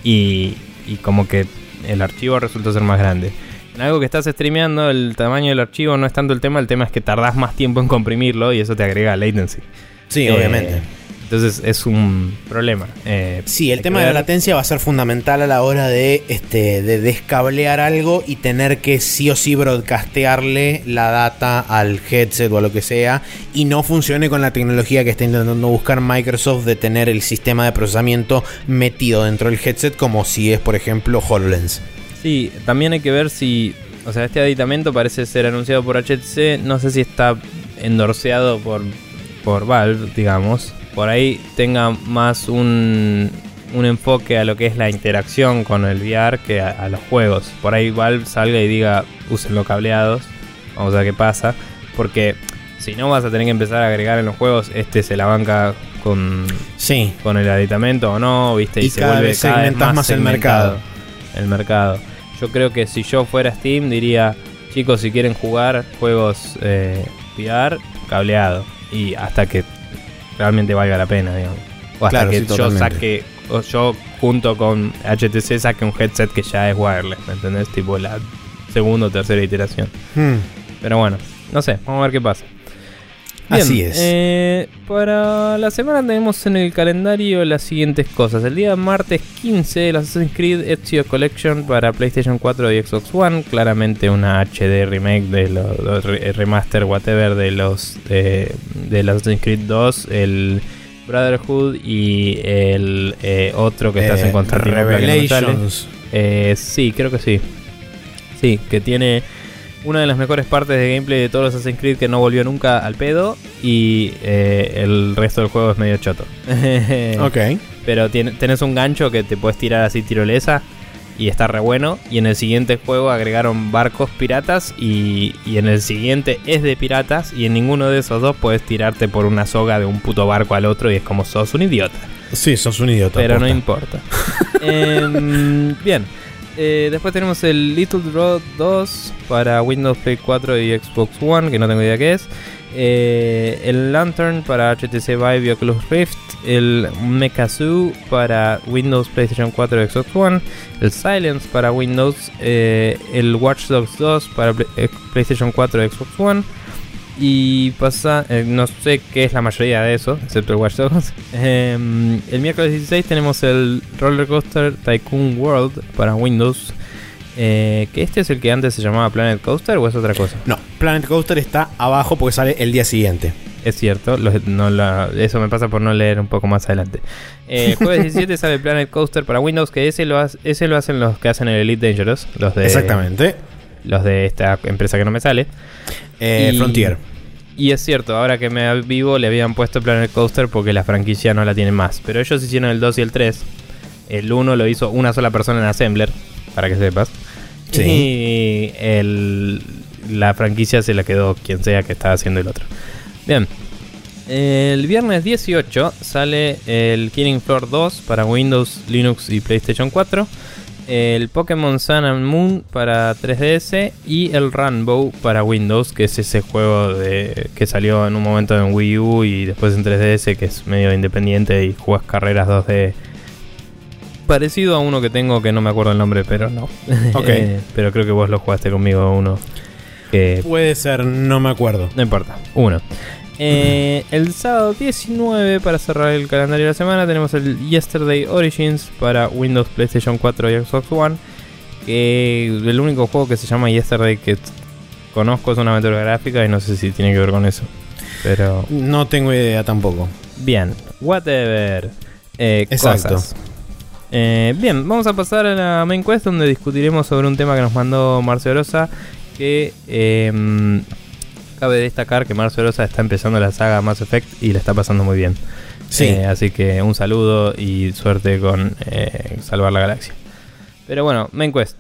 y, y como que el archivo resulta ser más grande. En algo que estás streameando, el tamaño del archivo no es tanto el tema, el tema es que tardás más tiempo en comprimirlo y eso te agrega latency. Sí, Eh, obviamente. Entonces es un problema. Eh, Sí, el tema de la latencia va a ser fundamental a la hora de, este, de descablear algo y tener que sí o sí broadcastearle la data al headset o a lo que sea y no funcione con la tecnología que está intentando buscar Microsoft de tener el sistema de procesamiento metido dentro del headset como si es por ejemplo HoloLens. Sí, también hay que ver si. O sea, este aditamento parece ser anunciado por HTC. No sé si está endorseado por, por Valve, digamos. Por ahí tenga más un, un enfoque a lo que es la interacción con el VR que a, a los juegos. Por ahí Valve salga y diga, úsenlo cableados. Vamos a ver qué pasa. Porque si no vas a tener que empezar a agregar en los juegos, este se la banca con, Sí, con el aditamento o no, ¿viste? Y cada vez segmentás más el mercado. El mercado. Yo creo que si yo fuera Steam diría, chicos, si quieren jugar juegos eh, VR, cableado. Y hasta que realmente valga la pena, digamos. O hasta Claro, que sí, yo totalmente. saque, o yo junto con HTC saque un headset que ya es wireless, ¿me entendés? Tipo la segunda o tercera iteración. Hmm. Pero bueno, no sé, vamos a ver qué pasa. Así es. eh, para la semana tenemos en el calendario las siguientes cosas. El día martes 15, el Assassin's Creed Ezio Collection para PlayStation 4 y Xbox One. Claramente una HD remake de los los re- remaster, whatever, de los de, del Assassin's Creed 2, el Brotherhood y el eh, otro que estás Eh, en no sale. Revelations. Eh, sí, creo que sí. Sí, que tiene una de las mejores partes de gameplay de todos los Assassin's Creed que no volvió nunca al pedo. Y eh, el resto del juego es medio choto. Ok. Pero tiene- tenés un gancho que te puedes tirar así tirolesa. Y está re bueno. Y en el siguiente juego agregaron barcos piratas. Y, y en el siguiente es de piratas. Y en ninguno de esos dos puedes tirarte por una soga de un puto barco al otro. Y es como sos un idiota. Sí, sos un idiota. Pero no importa. Em, bien. Eh, después tenemos el Little Road 2 para Windows Play 4 y Xbox One, que no tengo idea qué es. eh, el Lantern para HTC Vive y Oculus Rift, el Mekazoo para Windows, PlayStation 4 y Xbox One, el Silence para Windows, eh, el Watch Dogs 2 para Play- PlayStation 4 y Xbox One. Y pasa, eh, no sé qué es la mayoría de eso, excepto el Watch Dogs. Em, el miércoles 16 tenemos el Roller Coaster Tycoon World para Windows. eh, que este es el que antes se llamaba Planet Coaster o es otra cosa. No, Planet Coaster está abajo porque sale el día siguiente. Es cierto, no la- eso me pasa por no leer un poco más adelante. Eh, jueves 17 sale Planet Coaster para Windows, que ese lo, hace- ese lo hacen los que hacen el Elite Dangerous, los de, Exactamente. Los de esta empresa que no me sale. Eh, Y- Frontier. Y es cierto, ahora que me vivo le habían puesto Planet Coaster porque la franquicia no la tiene más. Pero ellos hicieron el 2 y el 3. El 1 lo hizo una sola persona en Assembler, para que sepas. Sí. Y el, la franquicia se la quedó quien sea que estaba haciendo el otro. Bien. El viernes 18 sale el Killing Floor 2 para Windows, Linux y PlayStation 4. El Pokémon Sun and Moon para 3DS y el Runbow para Windows, que es ese juego de, que salió en un momento en Wii U y después en 3DS, que es medio independiente y juegas carreras 2D. Parecido a uno que tengo que no me acuerdo el nombre, pero no. Ok. Eh, pero creo que vos lo jugaste conmigo uno. Que Puede ser, no me acuerdo. no importa, uno. Eh, el sábado 19, para cerrar el calendario de la semana, tenemos el Yesterday Origins para Windows, PlayStation 4 y Xbox One. Que el único juego que se llama Yesterday que conozco es una aventura gráfica y no sé si tiene que ver con eso. Pero No tengo idea tampoco. bien, whatever. Eh, Exacto. cosas. Eh, bien, vamos a pasar a la main quest donde discutiremos sobre un tema que nos mandó Marcio Rosa. Que em, cabe destacar que Marcio Rosa está empezando la saga Mass Effect y le está pasando muy bien. Sí. Eh, así que un saludo y suerte con eh, salvar la galaxia. Pero bueno, main quest.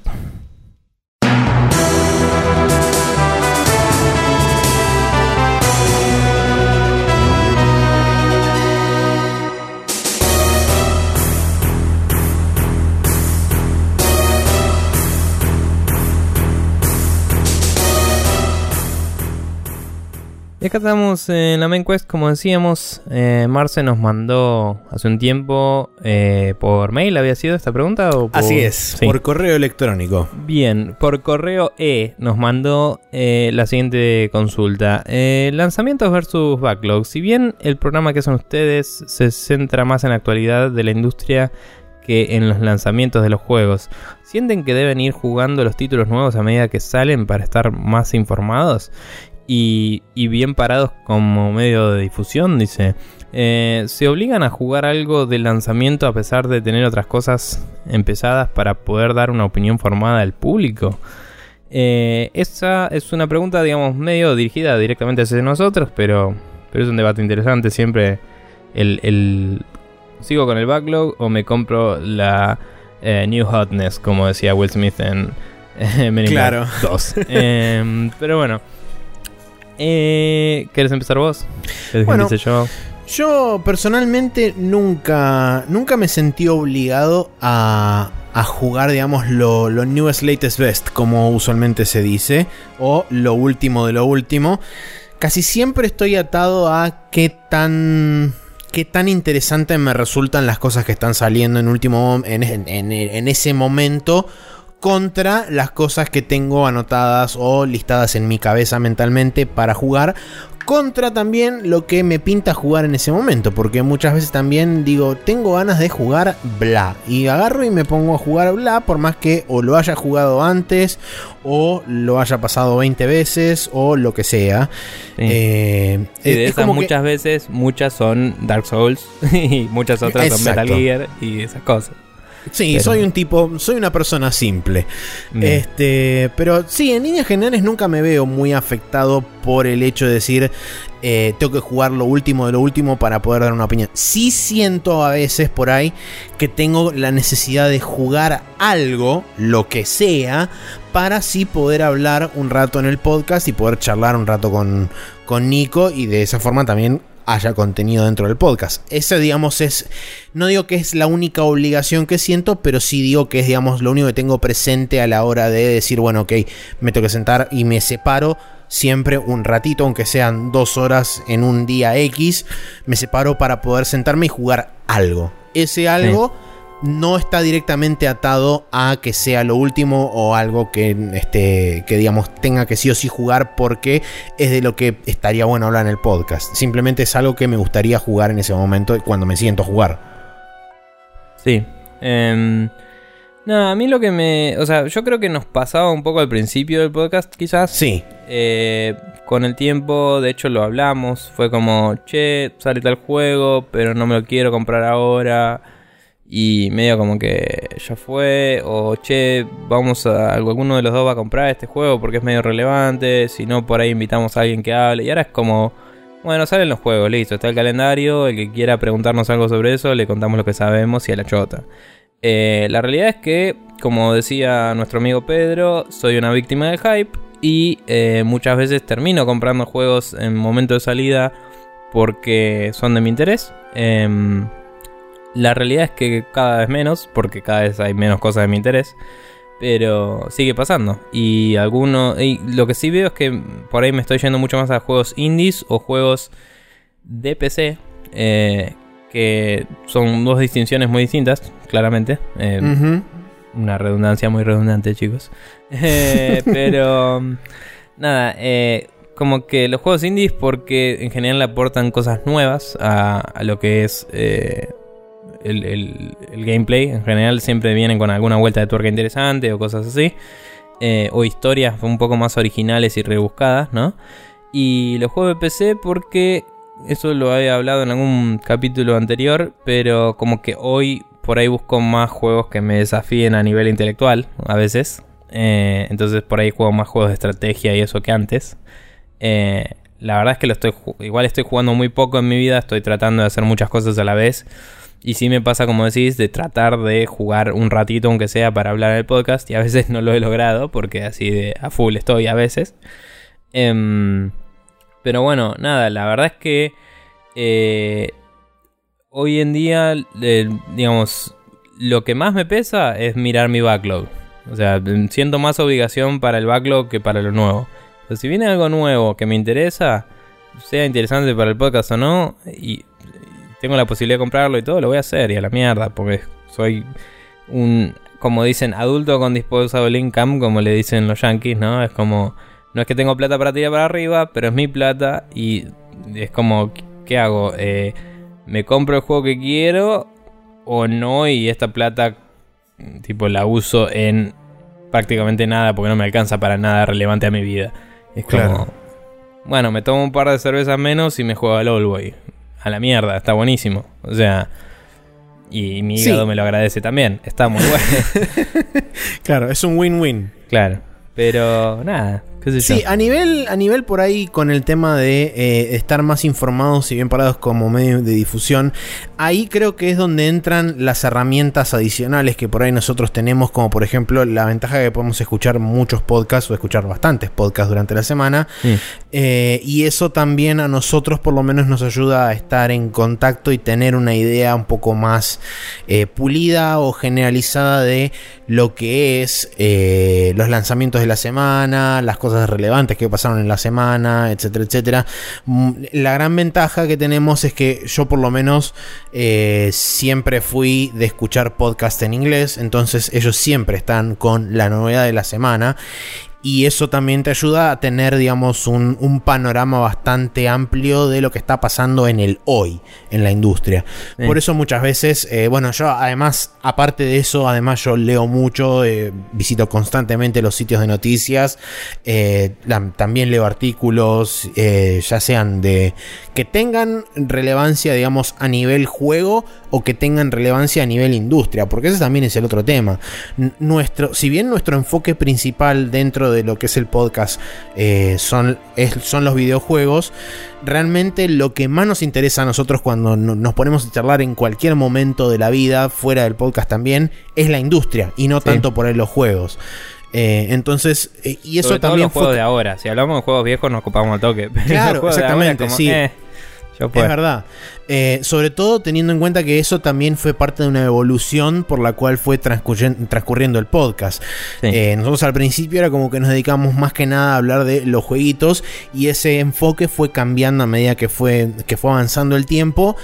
Y acá estamos en la main quest, como decíamos. Eh, Marce nos mandó hace un tiempo eh, por mail, ¿había sido esta pregunta? O por- Así es, Sí. por correo electrónico. Bien, por correo E nos mandó eh, la siguiente consulta. Eh, lanzamientos versus backlogs. Si bien el programa que hacen ustedes se centra más en la actualidad de la industria que en los lanzamientos de los juegos, ¿sienten que deben ir jugando los títulos nuevos a medida que salen para estar más informados? Y, y bien parados como medio de difusión, dice. Eh, ¿Se obligan a jugar algo de lanzamiento a pesar de tener otras cosas empezadas para poder dar una opinión formada al público? Eh, esa es una pregunta, digamos, medio dirigida directamente hacia nosotros, pero, pero es un debate interesante. Siempre el, el- ¿Sigo con el backlog o me compro la eh, New Hotness, como decía Will Smith en in Claro. Black 2? Em, pero bueno. Eh, ¿Querés empezar vos? ¿Querés Bueno. yo? Yo personalmente nunca, nunca me sentí obligado a, a jugar, digamos, lo, lo newest, latest, best, como usualmente se dice, o lo último de lo último. Casi siempre estoy atado a qué tan, qué tan interesante me resultan las cosas que están saliendo en, último, en, en- en- en ese momento contra las cosas que tengo anotadas o listadas en mi cabeza mentalmente para jugar contra también lo que me pinta jugar en ese momento, porque muchas veces también digo, tengo ganas de jugar bla, y agarro y me pongo a jugar bla, por más que o lo haya jugado antes, o lo haya pasado 20 veces, o lo que sea. Sí. Eh, Sí, de es esas como que- muchas veces, muchas son Dark Souls y muchas otras son Metal. Gear y esas cosas. Sí, Pero- soy un tipo, soy una persona simple. Bien. Este, pero sí, en líneas generales nunca me veo muy afectado por el hecho de decir eh, tengo que jugar lo último de lo último para poder dar una opinión. Sí siento a veces por ahí que tengo la necesidad de jugar algo, lo que sea, para así poder hablar un rato en el podcast y poder charlar un rato con, con Nico y de esa forma también haya contenido dentro del podcast. Ese, digamos, es. No digo que es la única obligación que siento, pero sí digo que es, digamos, lo único que tengo presente a la hora de decir, bueno, ok, me tengo que sentar y me separo siempre un ratito, aunque sean dos horas en un día X, me separo para poder sentarme y jugar algo. Ese algo no está directamente atado a que sea lo último o algo que, este, que digamos tenga que sí o sí jugar porque es de lo que estaría bueno hablar en el podcast. Simplemente es algo que me gustaría jugar en ese momento cuando me siento a jugar. Sí. Em, no, a mí lo que me... O sea, yo creo que nos pasaba un poco al principio del podcast quizás. Sí. Eh, con el tiempo, de hecho lo hablamos, fue como, che, sale tal juego, pero no me lo quiero comprar ahora y medio como que ya fue, o che, vamos a, alguno de los dos va a comprar este juego porque es medio relevante, si no por ahí invitamos a alguien que hable, y ahora es como, bueno, salen los juegos, listo, está el calendario, el que quiera preguntarnos algo sobre eso, le contamos lo que sabemos y a la chota. Eh, la realidad es que, como decía nuestro amigo Pedro, soy una víctima del hype y eh, muchas veces termino comprando juegos en momento de salida porque son de mi interés. Em, la realidad es que cada vez menos, porque cada vez hay menos cosas de mi interés. Pero sigue pasando. Y alguno. Y lo que sí veo es que por ahí me estoy yendo mucho más a juegos indies o juegos de PC. Eh, que son dos distinciones muy distintas, claramente. Eh, una redundancia muy redundante, chicos. Eh, pero. Nada, como que los juegos indies, porque en general aportan cosas nuevas a, a lo que es el, gameplay en general siempre vienen con alguna vuelta de tuerca interesante o cosas así. Eh, o historias un poco más originales y rebuscadas, ¿no? Y los juegos de PC porque eso lo había hablado en algún capítulo anterior, pero como que hoy por ahí busco más juegos que me desafíen a nivel intelectual a veces. Eh, entonces por ahí juego más juegos de estrategia y eso que antes. Eh, la verdad es que lo estoy igual estoy jugando muy poco en mi vida, estoy tratando de hacer muchas cosas a la vez. Y sí me pasa, como decís, de tratar de jugar un ratito, aunque sea, para hablar en el podcast. Y a veces no lo he logrado, porque así de a full estoy a veces. Em, pero bueno, nada, la verdad es que eh, hoy en día, digamos, lo que más me pesa es mirar mi backlog. O sea, siento más obligación para el backlog que para lo nuevo. Pero si viene algo nuevo que me interesa, sea interesante para el podcast o no, y tengo la posibilidad de comprarlo y todo, lo voy a hacer y a la mierda, porque soy un, como dicen, adulto con disposable income, como le dicen los yankees, ¿no? Es como, no es que tengo plata para tirar para arriba, pero es mi plata y es como, ¿qué hago? Eh, ¿Me compro el juego que quiero o no? Y esta plata, tipo, la uso en prácticamente nada porque no me alcanza para nada relevante a mi vida. Es como, bueno, me tomo un par de cervezas menos y me juego al All a la mierda, está buenísimo. O sea, y mi hígado me lo agradece también, está muy bueno. claro, es un win-win. Claro, pero nada, sí, a nivel, a nivel por ahí con el tema de eh, estar más informados y bien parados como medio de difusión, ahí creo que es donde entran las herramientas adicionales que por ahí nosotros tenemos, como por ejemplo la ventaja de que podemos escuchar muchos podcasts o escuchar bastantes podcasts durante la semana. Eh, y eso también a nosotros por lo menos nos ayuda a estar en contacto y tener una idea un poco más eh, pulida o generalizada de lo que es los lanzamientos de la semana, las cosas relevantes que pasaron en la semana, etcétera, etcétera. Mm, la gran ventaja que tenemos es que yo por lo menos eh, siempre fui de escuchar podcast en inglés, entonces ellos siempre están con la novedad de la semana y eso también te ayuda a tener, digamos, un, panorama bastante amplio de lo que está pasando en el hoy, en la industria. Por eso muchas veces, eh, bueno, yo además, aparte de eso, además yo leo mucho, eh, visito constantemente los sitios de noticias, eh, también leo artículos, ya sean de que tengan relevancia, digamos, a nivel juego o que tengan relevancia a nivel industria, porque ese también es el otro tema. Nuestro, si bien nuestro enfoque principal dentro de lo que es el podcast eh, son, son los videojuegos, realmente lo que más nos interesa a nosotros cuando nos ponemos a charlar en cualquier momento de la vida, fuera del podcast también, es la industria y no tanto por ahí los juegos. Eh, entonces, eh, y eso también. los juegos de ahora. Si hablamos de juegos viejos, nos ocupamos al toque. claro, exactamente. sí Es verdad. Eh, sobre todo teniendo en cuenta que eso también fue parte de una evolución por la cual fue transcurriendo el podcast. Sí. Eh, nosotros al principio era como que nos dedicamos más que nada a hablar de los jueguitos y ese enfoque fue cambiando a medida que fue, que fue avanzando el tiempo.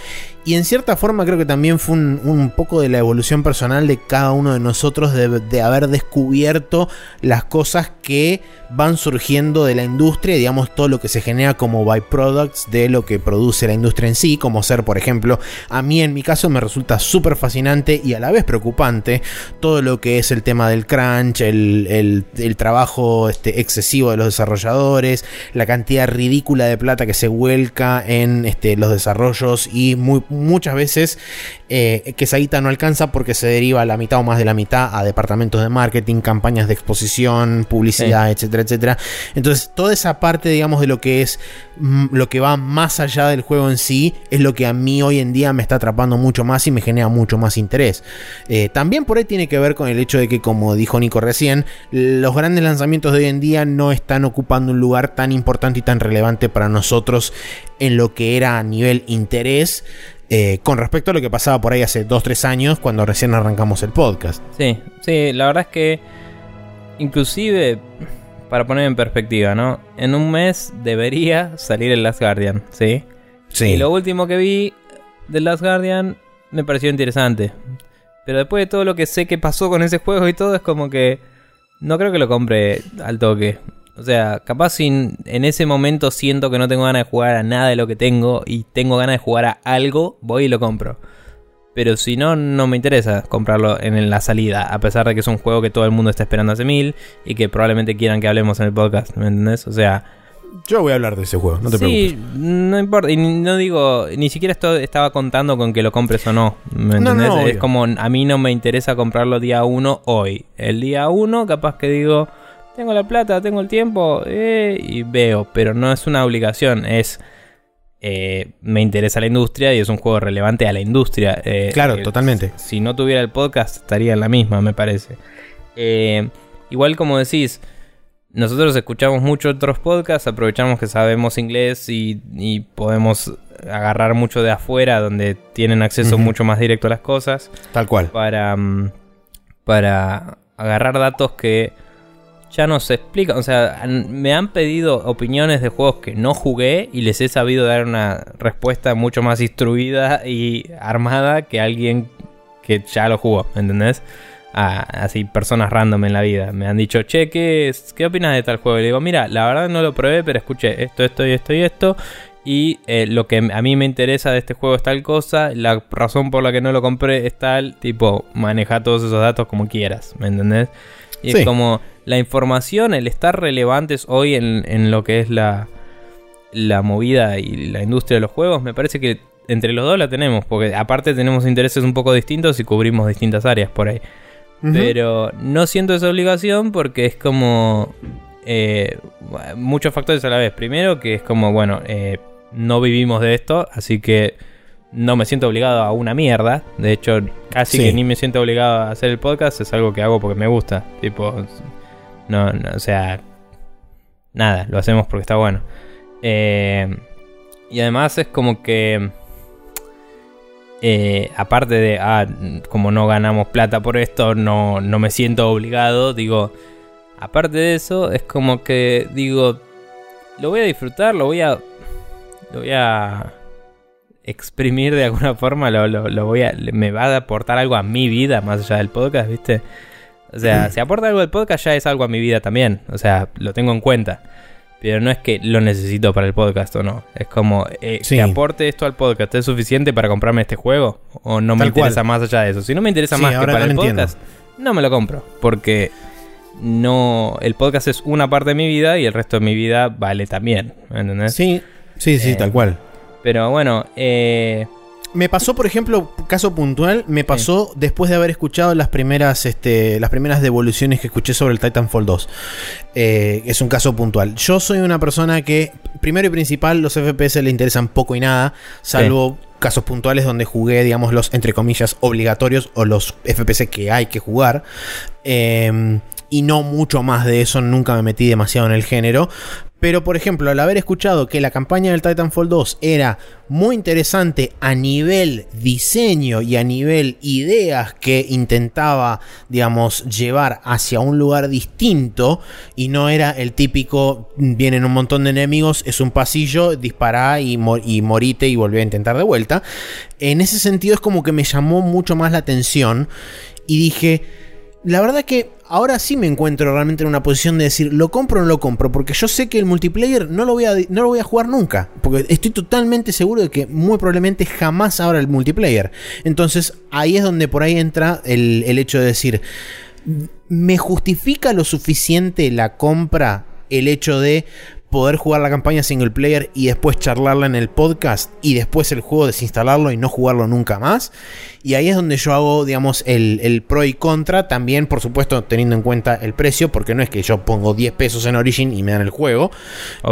Y en cierta forma creo que también fue un, un poco de la evolución personal de cada uno de nosotros de, de haber descubierto las cosas que van surgiendo de la industria, digamos todo lo que se genera como byproducts de lo que produce la industria en sí, como ser por ejemplo, a mí en mi caso me resulta súper fascinante y a la vez preocupante todo lo que es el tema del crunch, el, el- el trabajo este, excesivo de los desarrolladores, la cantidad ridícula de plata que se vuelca en este, los desarrollos y muy, muchas veces eh, que esa guita no alcanza porque se deriva la mitad o más de la mitad a departamentos de marketing, campañas de exposición, publicidad, etcétera, etcétera. Entonces, toda esa parte, digamos, de lo que es mm, lo que va más allá del juego en sí, es lo que a mí hoy en día me está atrapando mucho más y me genera mucho más interés. Eh, también por ahí tiene que ver con el hecho de que, como dijo Nico recién, los grandes lanzamientos de hoy en día no están ocupando un lugar tan importante y tan relevante para nosotros en lo que era a nivel interés. eh, con respecto a lo que pasaba por ahí hace 2-3 años cuando recién arrancamos el podcast. Sí, sí, la verdad es que inclusive para poner en perspectiva, ¿no? En un mes debería salir el Last Guardian, ¿sí? Sí. Y lo último que vi del Last Guardian me pareció interesante. Pero después de todo lo que sé que pasó con ese juego y todo, es como que no creo que lo compre al toque. O sea, capaz sin, en ese momento siento que no tengo ganas de jugar a nada de lo que tengo y tengo ganas de jugar a algo, voy y lo compro. Pero si no, no me interesa comprarlo en la salida, a pesar de que es un juego que todo el mundo está esperando hace mil y que probablemente quieran que hablemos en el podcast, ¿me entendés? O sea, Yo voy a hablar de ese juego, no te sí, preocupes. no importa. Y no digo, ni siquiera esto estaba contando con que lo compres o no. ¿Me No, no, entendés? es obvio. como, a mí no me interesa comprarlo día uno hoy. El día uno, capaz que digo, tengo la plata, tengo el tiempo, eh, y veo. Pero no es una obligación, es. eh, me interesa la industria y es un juego relevante a la industria. Eh, Claro, eh, totalmente. si no tuviera el podcast, estaría en la misma, me parece. Igual como decís, nosotros escuchamos muchos otros podcasts, aprovechamos que sabemos inglés y, y podemos agarrar mucho de afuera, donde tienen acceso mucho más directo a las cosas, Tal cual. para, mm, para agarrar datos que ya no se explican. O sea, me han pedido opiniones de juegos que no jugué y les he sabido dar una respuesta mucho más instruida y armada que alguien que ya lo jugó, ¿entendés? A- así, personas random en la vida. Me han dicho, che, ¿qué, ¿qué opinas de tal juego? Y le digo, mira, la verdad no lo probé, pero escuché esto, esto y esto y esto. Y eh, lo que a mí me interesa de este juego es tal cosa. La razón por la que no lo compré es tal. Tipo, maneja todos esos datos como quieras. ¿Me entendés? Y Sí. es como la información, el estar relevantes hoy en, en lo que es la, la movida y la industria de los juegos. Me parece que entre los dos la tenemos. Porque aparte tenemos intereses un poco distintos y cubrimos distintas áreas por ahí. Pero no siento esa obligación porque es como eh, muchos factores a la vez. Primero que es como, bueno, eh, no vivimos de esto, así que no me siento obligado a una mierda. De hecho, casi Sí. que ni me siento obligado a hacer el podcast, es algo que hago porque me gusta. Tipo, no, no, o sea, nada, lo hacemos porque está bueno. Eh, y además es como que... eh, aparte de, ah, como no ganamos plata por esto, no, no me siento obligado, digo, aparte de eso, es como que, digo, lo voy a disfrutar, lo voy a, lo voy a exprimir de alguna forma, lo, lo- lo voy a, me va a aportar algo a mi vida más allá del podcast, ¿viste? O sea, si aporta algo al podcast ya es algo a mi vida también, o sea, lo tengo en cuenta. Pero no es que lo necesito para el podcast o no. Es como, eh, Sí. que aporte esto al podcast es suficiente para comprarme este juego. O no me interesa cual. más allá de eso. Si no me interesa Sí, más que para el entiendo. podcast, no me lo compro. Porque no. El podcast es una parte de mi vida y el resto de mi vida vale también. ¿me ¿Entendés? Sí, sí, sí, Eh, tal cual. Pero bueno, eh, Me pasó, por ejemplo, caso puntual, me pasó después de haber escuchado las primeras, este, las primeras devoluciones que escuché sobre el Titanfall 2. Eh, es un caso puntual. Yo soy una persona que, primero y principal, los FPS le interesan poco y nada, salvo casos puntuales donde jugué, digamos, los, entre comillas, obligatorios o los FPS que hay que jugar. Eh, y no mucho más de eso, nunca me metí demasiado en el género. Pero, por ejemplo, al haber escuchado que la campaña del Titanfall 2 era muy interesante a nivel diseño y a nivel ideas que intentaba, digamos, llevar hacia un lugar distinto y no era el típico, vienen un montón de enemigos, es un pasillo, dispará y, y morite y volví a intentar de vuelta. En ese sentido es como que me llamó mucho más la atención y dije, la verdad que ahora sí me encuentro realmente en una posición de decir, ¿lo compro o no lo compro? Porque yo sé que el multiplayer no lo voy a, no lo voy a jugar nunca. Porque estoy totalmente seguro de que muy probablemente jamás abra el multiplayer. Entonces ahí es donde por ahí entra el, el hecho de decir, ¿me justifica lo suficiente la compra el hecho de poder jugar la campaña single player y después charlarla en el podcast y después el juego desinstalarlo y no jugarlo nunca más. Y ahí es donde yo hago, digamos, el, pro y contra, también por supuesto teniendo en cuenta el precio, porque no es que yo pongo 10 pesos en Origin y me dan el juego.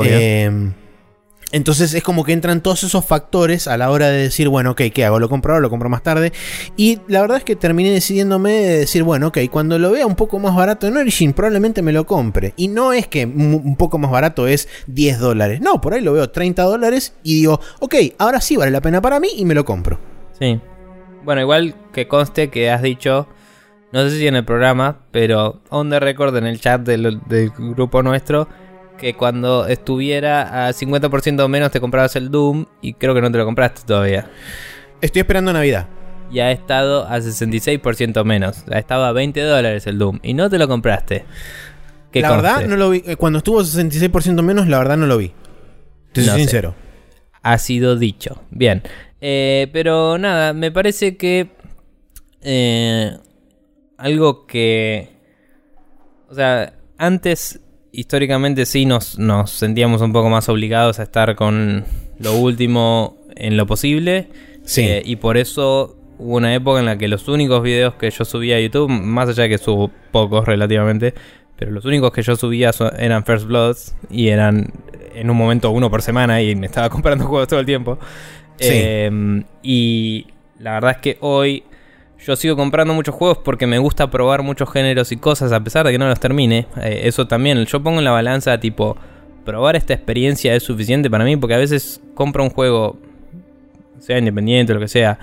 Eh, entonces es como que entran todos esos factores a la hora de decir, bueno, ok, ¿qué hago? ¿Lo compro ahora? ¿Lo compro más tarde? Y la verdad es que terminé decidiéndome de decir, bueno, ok, cuando lo vea un poco más barato en Origin, probablemente me lo compre. Y no es que un poco más barato es 10 dólares. No, por ahí lo veo 30 dólares y digo, ok, ahora sí vale la pena para mí y me lo compro. Sí. Bueno, igual que conste que has dicho, no sé si en el programa, pero on the record en el chat del, del grupo nuestro que cuando estuviera a 50% menos te comprabas el Doom y creo que no te lo compraste todavía. Estoy esperando Navidad. Y ha estado a 66% menos. Ha estado a 20 dólares el Doom y no te lo compraste. La verdad no lo vi. Eh, cuando estuvo a 66% menos, la verdad no lo vi. Te soy sincero. Ha sido dicho. Bien. Eh, pero nada, me parece que... Eh, algo que... O sea, antes históricamente sí nos, nos sentíamos un poco más obligados a estar con lo último en lo posible. Sí. Eh, y por eso hubo una época en la que los únicos videos que yo subía a YouTube, más allá de que subo pocos relativamente, pero los únicos que yo subía eran First Bloods y eran en un momento uno por semana y me estaba comprando juegos todo el tiempo. Sí. Em, y la verdad es que hoy yo sigo comprando muchos juegos porque me gusta probar muchos géneros y cosas a pesar de que no los termine. Eh, eso también, yo pongo en la balanza tipo, probar esta experiencia es suficiente para mí porque a veces compro un juego, sea independiente o lo que sea,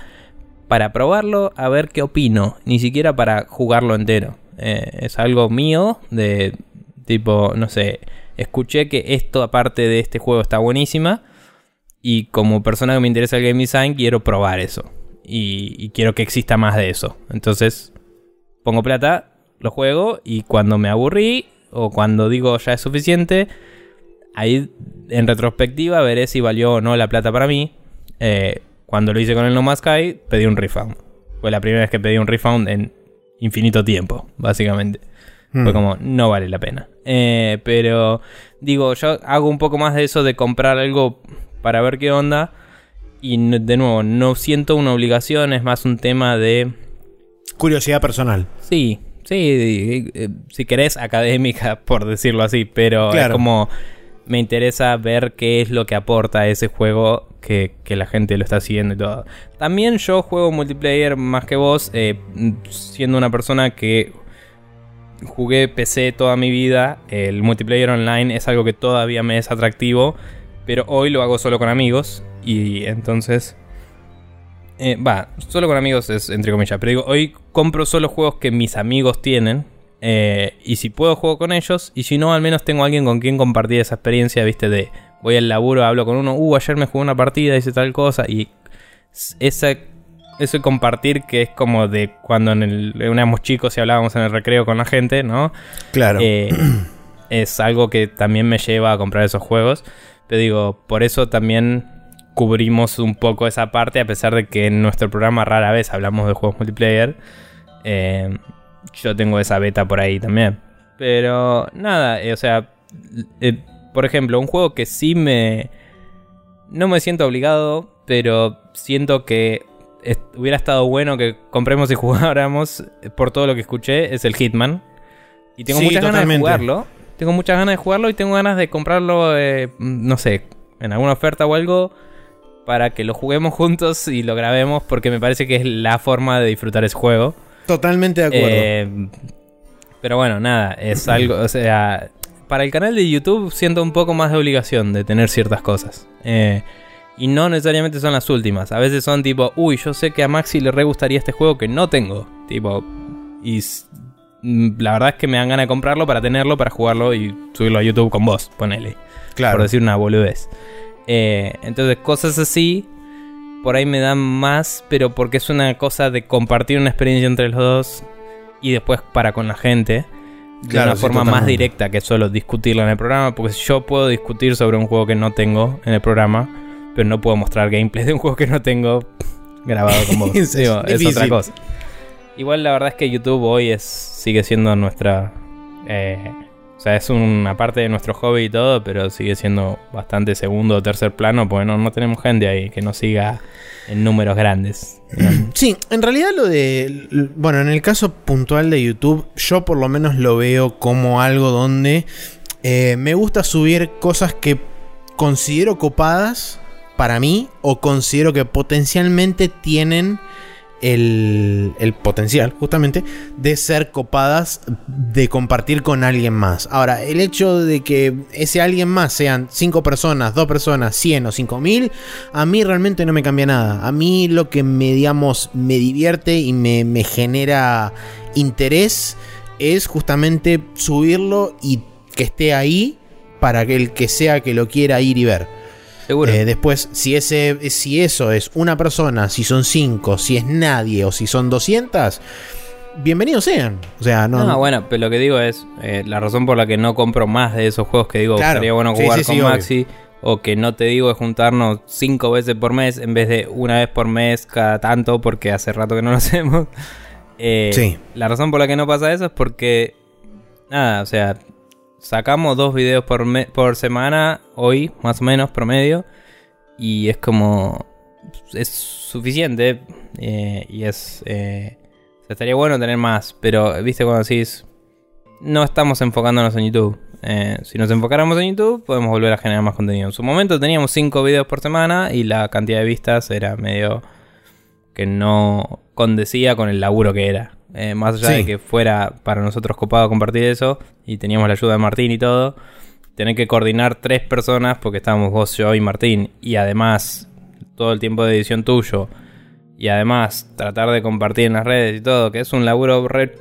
para probarlo a ver qué opino, ni siquiera para jugarlo entero. Eh, es algo mío de tipo, no sé, escuché que esto aparte de este juego está buenísima y como persona que me interesa el game design quiero probar eso y, quiero que exista más de eso. Entonces pongo plata, lo juego y cuando me aburrí o cuando digo ya es suficiente, ahí en retrospectiva veré si valió o no la plata para mí. Eh, cuando lo hice con el No Más Sky, pedí un refund. Fue la primera vez que pedí un refund en infinito tiempo, básicamente. Fue hmm. como, no vale la pena. Eh, pero digo, yo hago un poco más de eso de comprar algo para ver qué onda. Y de nuevo, no siento una obligación, es más un tema de... Curiosidad personal. Sí, sí, eh, si querés académica, por decirlo así, pero es como me interesa ver qué es lo que aporta ese juego que, la gente lo está siguiendo y todo. También yo juego multiplayer más que vos, eh, siendo una persona que jugué PC toda mi vida, el multiplayer online es algo que todavía me es atractivo, pero hoy lo hago solo con amigos y entonces... Eh, va, solo con amigos es entre comillas. Pero digo, hoy compro solo juegos que mis amigos tienen. Eh, y si puedo juego con ellos. Y si no, al menos tengo alguien con quien compartir esa experiencia, viste, de voy al laburo, hablo con uno, uh, ayer me jugué una partida, hice tal cosa. Y esa, eso compartir que es como de cuando en el, éramos chicos y hablábamos en el recreo con la gente, ¿no? Claro. Eh, es algo que también me lleva a comprar esos juegos. Pero digo, por eso también cubrimos un poco esa parte, a pesar de que en nuestro programa rara vez hablamos de juegos multiplayer. Eh, yo tengo esa beta por ahí también. Pero nada, eh, o sea, eh, por ejemplo, un juego que sí me... No me siento obligado, pero siento que hubiera estado bueno que compremos y jugáramos por todo lo que escuché, es el Hitman. Y tengo muchas ganas de jugarlo. Tengo muchas ganas de jugarlo y tengo ganas de comprarlo, no sé, en alguna oferta o algo para que lo juguemos juntos y lo grabemos porque me parece que es la forma de disfrutar ese juego. Totalmente de acuerdo. Eh, pero bueno, nada, es algo, o sea, para el canal de YouTube siento un poco más de obligación de tener ciertas cosas. Eh, y no necesariamente son las últimas. A veces son tipo, uy, yo sé que a Maxi le re gustaría este juego que no tengo. Tipo, y mm, la verdad es que me dan ganas de comprarlo para tenerlo, para jugarlo y subirlo a YouTube con vos, ponele. Claro. Por decir una boludez. Eh, entonces, cosas así, por ahí me dan más, pero porque es una cosa de compartir una experiencia entre los dos y después para con la gente. De Claro, una sí, forma más directa que solo discutirla en el programa. Porque yo puedo discutir sobre un juego que no tengo en el programa, pero no puedo mostrar gameplay de un juego que no tengo grabado con vos. Es Digo, es otra cosa. Igual la verdad es que YouTube hoy es sigue siendo nuestra... eh, sea, es una parte de nuestro hobby y todo, pero sigue siendo bastante segundo o tercer plano, porque no, no tenemos gente ahí que nos siga en números grandes. Sí, en realidad lo de. Bueno, en el caso puntual de YouTube, yo por lo menos lo veo como algo donde eh, me gusta subir cosas que considero copadas para mí o considero que potencialmente tienen el, potencial, justamente, de ser copadas de compartir con alguien más. Ahora, el hecho de que ese alguien más sean 5 personas, 2 personas, 100 o 5000, a mí realmente no me cambia nada. A mí lo que me, digamos, me divierte y me, me genera interés es justamente subirlo y que esté ahí para que el que sea que lo quiera ir y ver. Seguro. Eh, después, si, ese, si eso es una persona, si son cinco, si es nadie o si son 200, bienvenidos sean. O sea, no. No, bueno, pero lo que digo es eh, la razón por la que no compro más de esos juegos que digo Claro. estaría bueno Sí, jugar sí, con obvio. Maxi. O que no te digo es juntarnos cinco veces por mes en vez de una vez por mes cada tanto, porque hace rato que no lo hacemos. Eh, Sí. La razón por la que no pasa eso es porque, nada, o sea, sacamos dos videos por, me- por semana, hoy más o menos, promedio, y es como, es suficiente, eh, y es, eh, estaría bueno tener más, pero, viste, cuando decís, no estamos enfocándonos en YouTube. Eh, si nos enfocáramos en YouTube, podemos volver a generar más contenido. En su momento teníamos 5 videos por semana y la cantidad de vistas era medio que no condecía con el laburo que era. Eh, más allá Sí. de que fuera para nosotros copado compartir eso y teníamos la ayuda de Martín y todo, tener que coordinar tres personas porque estábamos vos, yo y Martín y además todo el tiempo de edición tuyo y además tratar de compartir en las redes y todo, que es un laburo re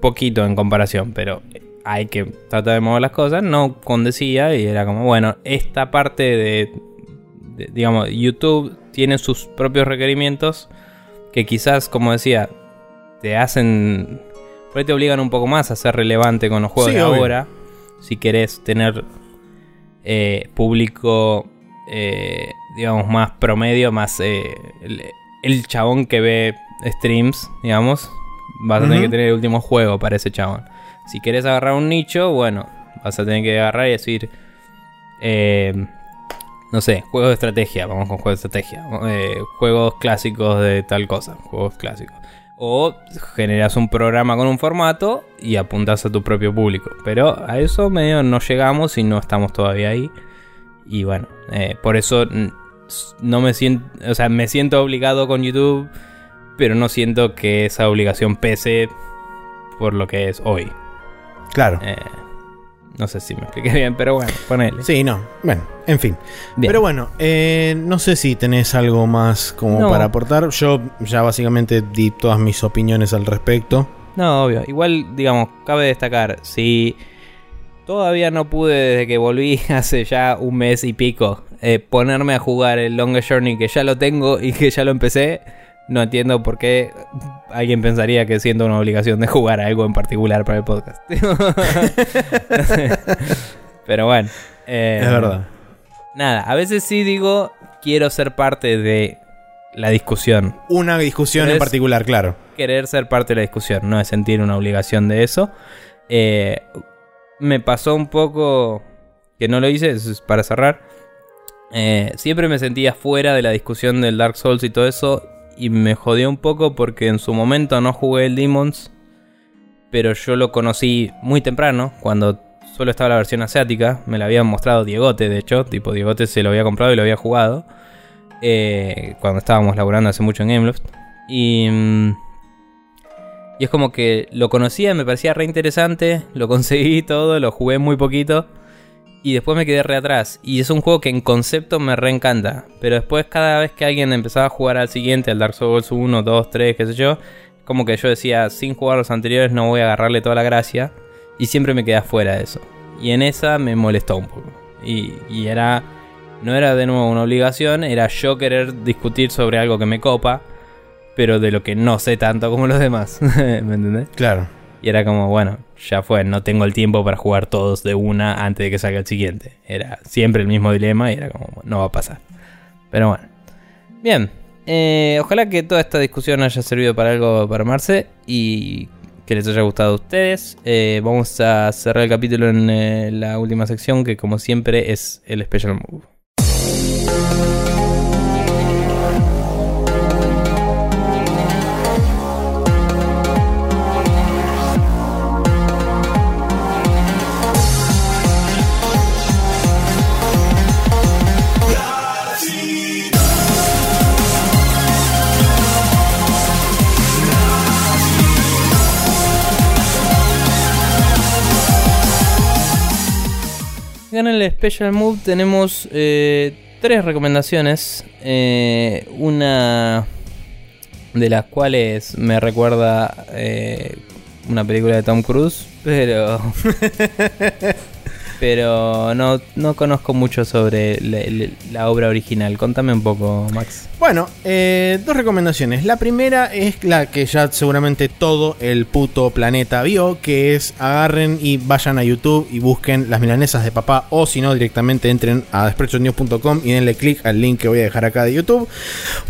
poquito en comparación, pero hay que tratar de mover las cosas, no condecía y era como, bueno, esta parte de, de- digamos, YouTube tiene sus propios requerimientos que quizás, como decía, te hacen, por ahí te obligan un poco más a ser relevante con los juegos Sí, de obvio. ahora, si querés tener eh, público, eh, digamos, más promedio, más eh, el, el chabón que ve streams, digamos, vas a tener que tener el último juego para ese chabón. Si querés agarrar un nicho, bueno, vas a tener que agarrar y decir, eh, no sé, juegos de estrategia, vamos con juegos de estrategia, juegos clásicos de tal cosa, juegos clásicos. O generas un programa con un formato y apuntas a tu propio público. Pero a eso medio no llegamos y no estamos todavía ahí. Y bueno, eh, por eso no me siento, o sea, me siento obligado con YouTube, pero no siento que esa obligación pese por lo que es hoy. Claro. Eh, no sé si me expliqué bien, pero bueno, ponele. Sí, no. Bueno, en fin. Bien. Pero bueno, eh, no sé si tenés algo más como No. para aportar. Yo ya básicamente di todas mis opiniones al respecto. No, obvio. Igual, digamos, cabe destacar, si todavía no pude desde que volví hace ya un mes y pico eh, ponerme a jugar el Longest Journey que ya lo tengo y que ya lo empecé, no entiendo por qué alguien pensaría que siento una obligación de jugar algo en particular para el podcast. Pero bueno. eh, es verdad. Nada, a veces sí digo, quiero ser parte de la discusión. Una discusión Pero en particular, claro. querer ser parte de la discusión, no es sentir una obligación de eso. Eh, me pasó un poco que no lo hice, es para cerrar. Eh, siempre me sentía fuera de la discusión del Dark Souls y todo eso. Y me jodió un poco porque en su momento no jugué el Demons. Pero yo lo conocí muy temprano, cuando solo estaba la versión asiática. Me la habían mostrado Diegote, de hecho. Tipo, Diegote se lo había comprado y lo había jugado. eh, cuando estábamos laburando hace mucho en Gameloft. Y. mm, Y es como que lo conocía, me parecía re interesante, lo conseguí todo, lo jugué muy poquito. Y después me quedé re atrás. Y es un juego que en concepto me re encanta. Pero después cada vez que alguien empezaba a jugar al siguiente, al Dark Souls 1, 2, 3, qué sé yo, como que yo decía, sin jugar los anteriores no voy a agarrarle toda la gracia. Y siempre me quedé fuera de eso. Y en esa me molestó un poco. Y, y era... No era de nuevo una obligación, era yo querer discutir sobre algo que me copa pero de lo que no sé tanto como los demás. ¿Me entendés? Claro. Y era como, bueno, ya fue, no tengo el tiempo para jugar todos de una antes de que salga el siguiente. Era siempre el mismo dilema y era como, no va a pasar. Pero bueno. Bien. Eh, ojalá que toda esta discusión haya servido para algo para Marce y que les haya gustado a ustedes. Eh, vamos a cerrar el capítulo en eh, la última sección que como siempre es el Special Move. En el Special Move tenemos eh, tres recomendaciones. Eh, una de las cuales me recuerda eh, una película de Tom Cruise, pero pero no, no conozco mucho sobre la, obra original. Contame un poco, Max. Bueno, eh, dos recomendaciones. La primera es la que ya seguramente todo el puto planeta vio, que es agarren y vayan a YouTube y busquen las milanesas de papá, o si no, directamente entren a desprechonews.com y denle clic al link que voy a dejar acá de YouTube,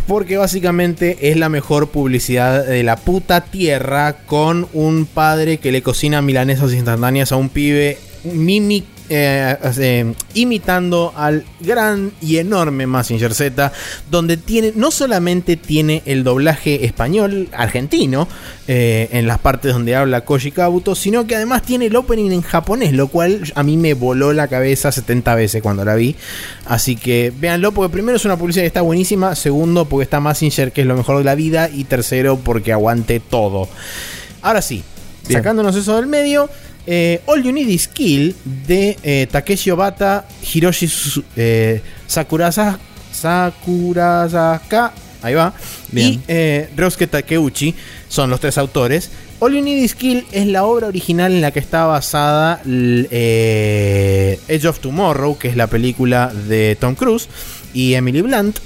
porque básicamente es la mejor publicidad de la puta tierra con un padre que le cocina milanesas instantáneas a un pibe mimic eh, imitando al gran y enorme Massinger Z, donde tiene, no solamente tiene el doblaje español argentino eh, en las partes donde habla Koji Kabuto, sino que además tiene el opening en japonés, lo cual a mí me voló la cabeza 70 veces cuando la vi. Así que véanlo, porque primero es una publicidad que está buenísima, segundo porque está Massinger, que es lo mejor de la vida, y tercero porque aguante todo. Ahora sí, sacándonos eso del medio. Eh, All You Need Is Kill de eh, Takeshi Obata, Hiroshi eh, Sakurasa, Sakurasaka, ahí va, y eh, Ryosuke Takeuchi son los tres autores. All You Need Is Kill es la obra original en la que está basada eh, Edge of Tomorrow, que es la película de Tom Cruise y Emily Blunt.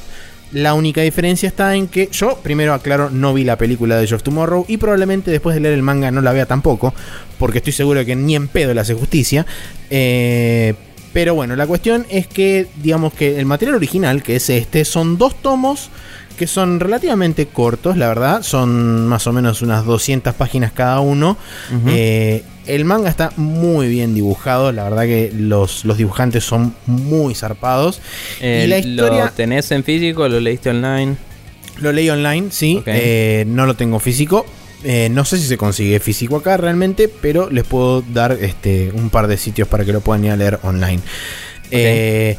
La única diferencia está en que yo, primero aclaro, no vi la película de of Tomorrow y probablemente después de leer el manga no la vea tampoco, porque estoy seguro de que ni en pedo le hace justicia. Eh, pero bueno, la cuestión es que, digamos que el material original, que es este, son dos tomos que son relativamente cortos, la verdad, son más o menos unas 200 páginas cada uno. Eh, el manga está muy bien dibujado, la verdad que los, los dibujantes son muy zarpados. y la historia... ¿Lo tenés en físico? ¿Lo leíste online? Lo leí online, sí, eh, no lo tengo físico. Eh, no sé si se consigue físico acá realmente, pero les puedo dar este, un par de sitios para que lo puedan ir a leer online. Eh,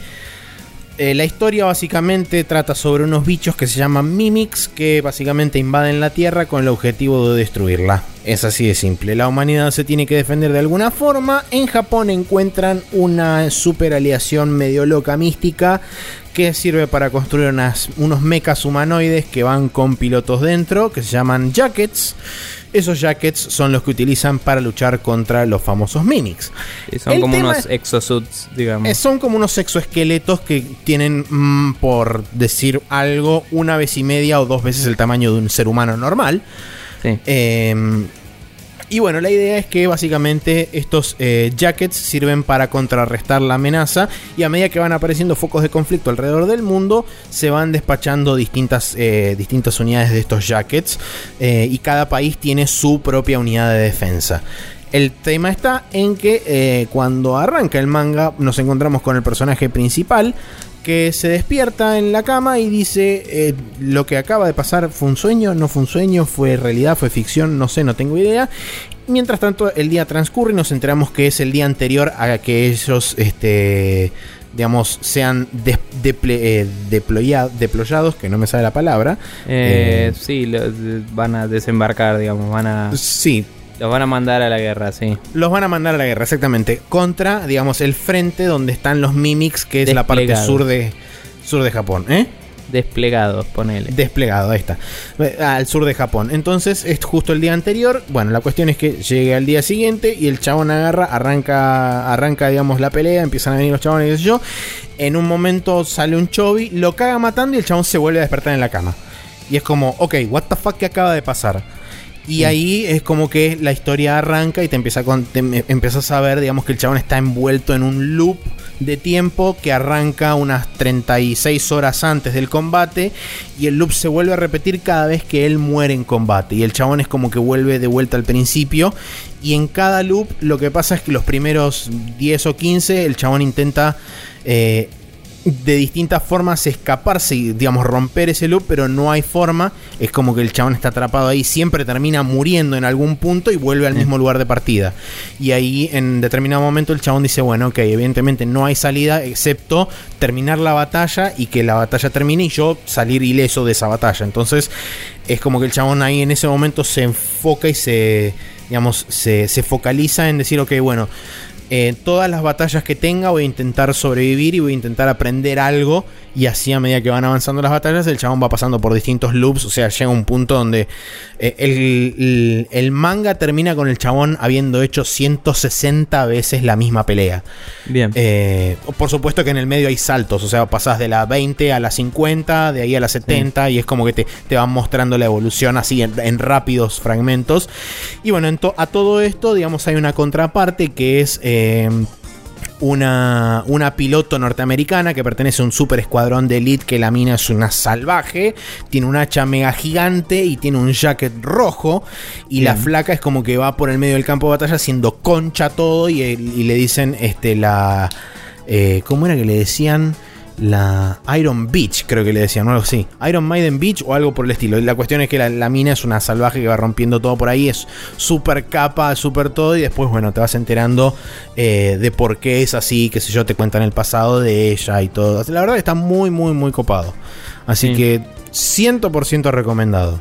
eh, la historia básicamente trata sobre unos bichos que se llaman Mimics que básicamente invaden la Tierra con el objetivo de destruirla. Es así de simple. La humanidad se tiene que defender de alguna forma. En Japón encuentran una super aliación medio loca mística que sirve para construir unos mechas humanoides que van con pilotos dentro que se llaman Jackets. Esos jackets son los que utilizan para luchar contra los famosos mimics. son como unos exosuits, digamos. Eh, son como unos exoesqueletos que tienen, mm, por decir algo, una vez y media o dos veces el tamaño de un ser humano normal. Sí. Eh, y bueno, la idea es que básicamente estos eh, jackets sirven para contrarrestar la amenaza y a medida que van apareciendo focos de conflicto alrededor del mundo, se van despachando distintas, eh, distintas unidades de estos jackets eh, y cada país tiene su propia unidad de defensa. El tema está en que cuando arranca el manga nos encontramos con el personaje principal que se despierta en la cama y dice lo que acaba de pasar fue un sueño, no fue un sueño, fue realidad, fue ficción, no sé, no tengo idea. Mientras tanto, el día transcurre y nos enteramos que es el día anterior a que ellos este, digamos, sean des- deple- eh, deploya- deployados, que no me sale la palabra. Eh, Eh, sí, lo- van a desembarcar, digamos, van a... Sí, Los van a mandar a la guerra, sí. los van a mandar a la guerra, exactamente. Contra, digamos, el frente donde están los Mimics, que es la parte sur de, sur de Japón. ¿Eh? Desplegados, ponele. Desplegado, ahí está. Eh, Al sur de Japón. Entonces, es justo el día anterior. Bueno, la cuestión es que llegue al día siguiente y el chabón agarra, arranca, arranca, digamos, la pelea, empiezan a venir los chabones y qué sé yo. En un momento sale un chobi, lo caga matando y el chabón se vuelve a despertar en la cama. Y es como, ok, what the fuck, ¿qué acaba de pasar? Y ahí es como que la historia arranca y te empieza a con- te em- empiezas a ver, digamos, que el chabón está envuelto en un loop de tiempo que arranca unas 36 horas antes del combate y el loop se vuelve a repetir cada vez que él muere en combate. Y el chabón es como que vuelve de vuelta al principio y en cada loop lo que pasa es que los primeros 10 o 15 el chabón intenta eh, de distintas formas escaparse y, digamos, romper ese loop, pero no hay forma. Es como que el chabón está atrapado ahí, siempre termina muriendo en algún punto y vuelve al mismo lugar de partida. Y ahí, en determinado momento, el chabón dice: Bueno, ok, evidentemente no hay salida excepto terminar la batalla y que la batalla termine y yo salir ileso de esa batalla. Entonces, es como que el chabón ahí en ese momento se enfoca y se, digamos, se, se focaliza en decir: Ok, bueno eh, todas las batallas que tenga voy a intentar sobrevivir y voy a intentar aprender algo y así a medida que van avanzando las batallas el chabón va pasando por distintos loops o sea llega un punto donde eh, el, el- el manga termina con el chabón habiendo hecho 160 veces la misma pelea Bien. eh, por supuesto que en el medio hay saltos, o sea, pasás de la 20 a la 50, de ahí a la 70, y es como que te, te van mostrando la evolución así en, en rápidos fragmentos. Y bueno, to- a todo esto, digamos, hay una contraparte que es... eh, una, una piloto norteamericana que pertenece a un super escuadrón de elite que la mina es una salvaje, tiene un hacha mega gigante y tiene un jacket rojo y la flaca es como que va por el medio del campo de batalla haciendo concha todo y, y le dicen este la eh, ¿cómo era que le decían? La Iron Beach, creo que le decían, algo así. Iron Maiden Beach o algo por el estilo. La cuestión es que la, la mina es una salvaje que va rompiendo todo por ahí. Es súper capa, súper todo. Y después, bueno, te vas enterando eh, de por qué es así. Que sé yo, te cuentan el pasado de ella y todo. La verdad está muy, muy, muy copado. Así Sí. que 100% recomendado.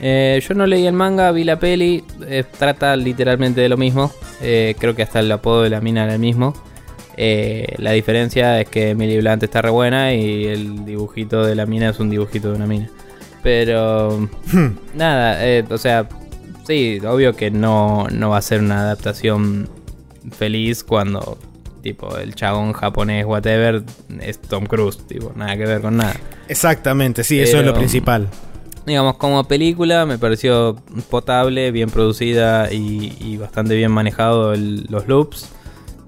Eh, yo no leí el manga, vi la peli. eh, trata literalmente de lo mismo. Creo que hasta el apodo de la mina era el mismo. Eh, la diferencia es que Emily Blunt está re buena y el dibujito de la mina es un dibujito de una mina. Pero nada, eh, o sea, sí, obvio que no, no va a ser una adaptación feliz cuando tipo el chabón japonés whatever es Tom Cruise, tipo, nada que ver con nada. Exactamente, sí, eso es lo principal. Digamos, como película me pareció potable, bien producida y, y bastante bien manejado el- los loops.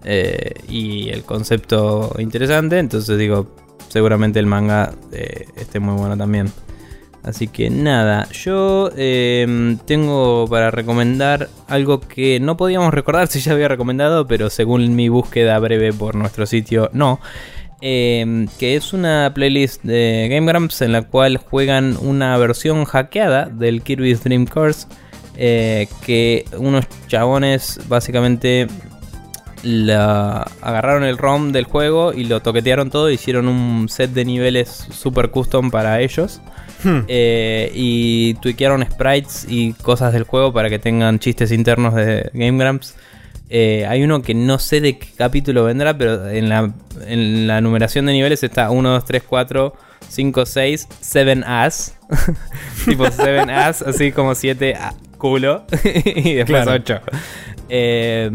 Eh, y el concepto interesante. Entonces digo, seguramente el manga eh, esté muy bueno también. Así que nada, yo eh, tengo para recomendar algo que no podíamos recordar si ya había recomendado, pero según mi búsqueda breve por nuestro sitio, no. Eh, que es una playlist de Game Grumps en la cual juegan una versión hackeada del Kirby's Dream Course. eh, que unos chabones básicamente la agarraron el ROM del juego y lo toquetearon todo, hicieron un set de niveles super custom para ellos. Hmm. Eh, y tweakearon sprites y cosas del juego para que tengan chistes internos de Game Grumps. Eh, hay uno que no sé de qué capítulo vendrá, pero en la, en la numeración de niveles está 1, 2, 3, 4, 5, 6, 7 ass. tipo 7 ass, así como 7 culo. y después Claro. 8. Eh,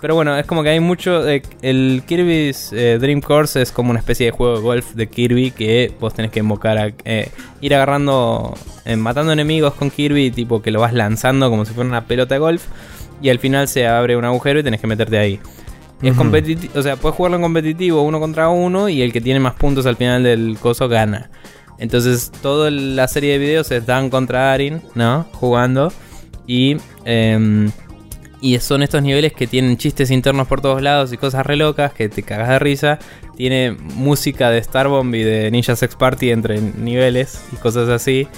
pero bueno, es como que hay mucho. eh, el Kirby's eh, Dream Course es como una especie de juego de golf de Kirby que vos tenés que invocar a eh, ir agarrando, eh, matando enemigos con Kirby, tipo que lo vas lanzando como si fuera una pelota de golf. Y al final se abre un agujero y tenés que meterte ahí. Es Ujú. competitivo, o sea, puedes jugarlo en competitivo uno contra uno y el que tiene más puntos al final del coso gana. Entonces, toda la serie de videos es Dan contra Arin, ¿no? Jugando. Y, em, y son estos niveles que tienen chistes internos por todos lados y cosas re locas que te cagas de risa. Tiene música de Starbomb y de Ninja Sex Party entre niveles y cosas así.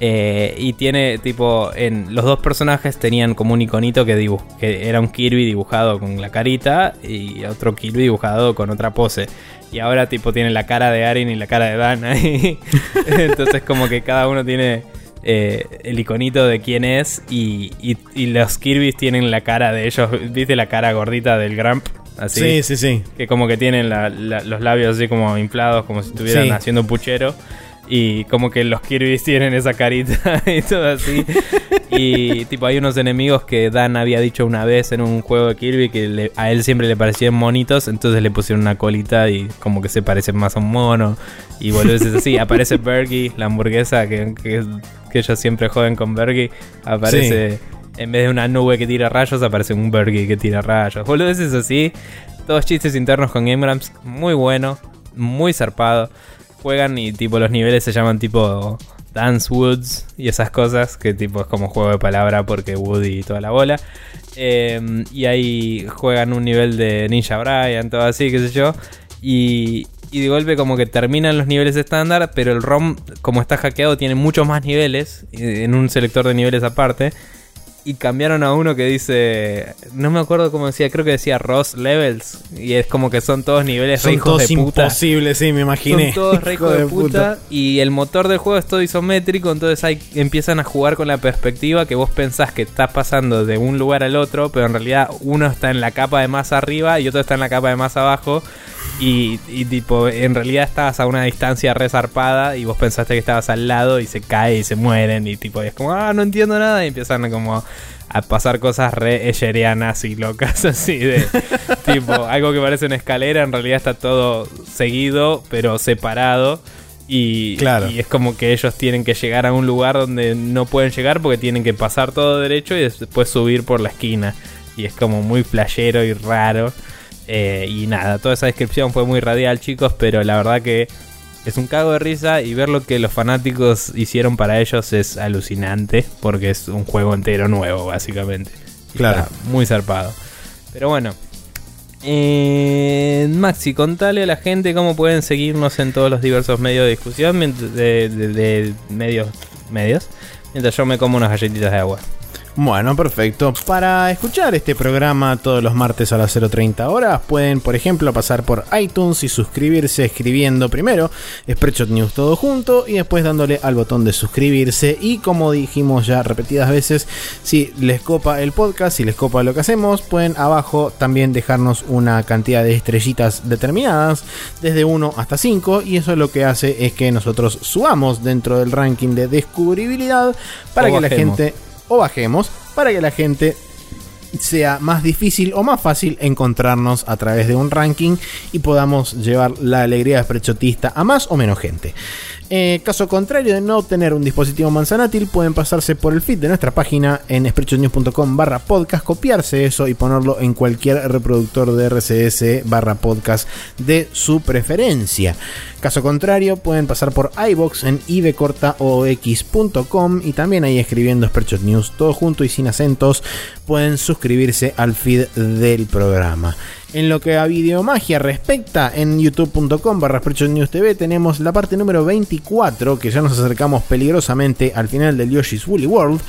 Eh, y tiene tipo, en los dos personajes tenían como un iconito que, dibuj que era un Kirby dibujado con la carita y otro Kirby dibujado con otra pose. Y ahora tipo tiene la cara de Arin y la cara de Dan ahí. Entonces como que cada uno tiene eh, el iconito de quién es y, y, los Kirby's tienen la cara de ellos. ¿Viste la cara gordita del Gramp? Así, sí, sí, sí. Que como que tienen los labios así como inflados, como si estuvieran haciendo puchero. Y como que los Kirby's tienen esa carita y todo así. y tipo, hay unos enemigos que Dan había dicho una vez en un juego de Kirby que a él siempre le parecían monitos. Entonces le pusieron una colita y como que se parecen más a un mono. Y volvés así. Aparece Bergie, la hamburguesa que, que, ellos siempre joden con Bergie. Aparece. En vez de una nube que tira rayos, aparece un Bergie que tira rayos. Boludo, es así. Todos chistes internos con Game Grumps. Muy bueno. Muy zarpado juegan y tipo los niveles se llaman tipo Dance Woods y esas cosas, que tipo es como juego de palabra porque Woody y toda la bola. Em, y ahí juegan un nivel de Ninja Brian, todo así, qué sé yo. Y, y de golpe como que terminan los niveles estándar, pero el ROM como está hackeado tiene muchos más niveles eh, en un selector de niveles aparte y cambiaron a uno que dice, no me acuerdo cómo decía, creo que decía Ross Levels y es como que son todos niveles son todos de puta. imposibles, sí, me imaginé. Son todos re de, puta, y el motor del juego es todo isométrico, entonces ahí empiezan a jugar con la perspectiva que vos pensás que estás pasando de un lugar al otro, pero en realidad uno está en la capa de más arriba y otro está en la capa de más abajo. Y, tipo, en realidad estabas a una distancia resarpada y vos pensaste que estabas al lado y se cae y se mueren y tipo, es como, ah, no entiendo nada y empiezan como a pasar cosas re echerianas y locas así de tipo, algo que parece una escalera, en realidad está todo seguido pero separado. Y, y, es como que ellos tienen que llegar a un lugar donde no pueden llegar porque tienen que pasar todo derecho y después subir por la esquina. Y es como muy playero y raro. Eh, y nada, toda esa descripción fue muy radial, chicos, pero la verdad que es un cago de risa y ver lo que los fanáticos hicieron para ellos es alucinante, porque es un juego entero nuevo, básicamente. Claro. muy zarpado. Pero bueno. Eh, Maxi, contale a la gente cómo pueden seguirnos en todos los diversos medios de discusión, de, de medios, medios, mientras yo me como unas galletitas de agua. Bueno, perfecto. Para escuchar este programa todos los martes a las 0.30 horas, pueden, por ejemplo, pasar por iTunes y suscribirse escribiendo primero Spreadshot News todo junto y después dándole al botón de suscribirse. Y como dijimos ya repetidas veces, si les copa el podcast, si les copa lo que hacemos, pueden abajo también dejarnos una cantidad de estrellitas determinadas, desde 1 hasta 5, y eso lo que hace es que nosotros subamos dentro del ranking de descubribilidad para que la gente o bajemos para que la gente sea más difícil o más fácil encontrarnos a través de un ranking y podamos llevar la alegría prechotista a más o menos gente. Eh, caso contrario de no tener un dispositivo manzanátil, pueden pasarse por el feed de nuestra página en spreadshotnews.com barra podcast, copiarse eso y ponerlo en cualquier reproductor de RCS barra podcast de su preferencia. Caso contrario, pueden pasar por iBox en ibcortaox.com y también ahí escribiendo Spreadshot News todo junto y sin acentos, pueden suscribirse al feed del programa. En lo que a videomagia respecta, en youtube.com barra News TV tenemos la parte número 24, que ya nos acercamos peligrosamente al final del Yoshi's Woolly World.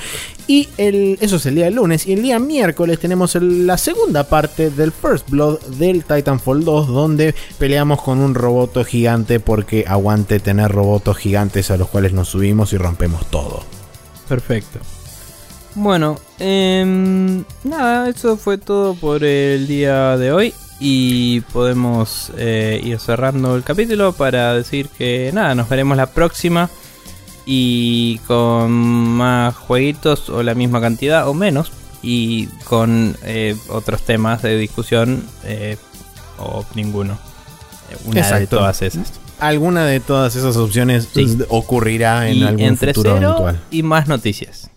Y eso es el día lunes. Y el día miércoles tenemos la segunda parte del First Blood del Titanfall 2, donde peleamos con un roboto gigante porque aguante tener robotos gigantes a los cuales nos subimos y rompemos todo. Perfecto. Bueno, em, nada, eso fue todo por el día de hoy. Y podemos eh, ir cerrando el capítulo para decir que nada, nos veremos la próxima. Y con más jueguitos o la misma cantidad o menos. Y con eh, otros temas de discusión eh, o ninguno. Una de todas esas. Alguna de todas esas opciones ocurrirá en algún entre futuro eventual. Y más noticias.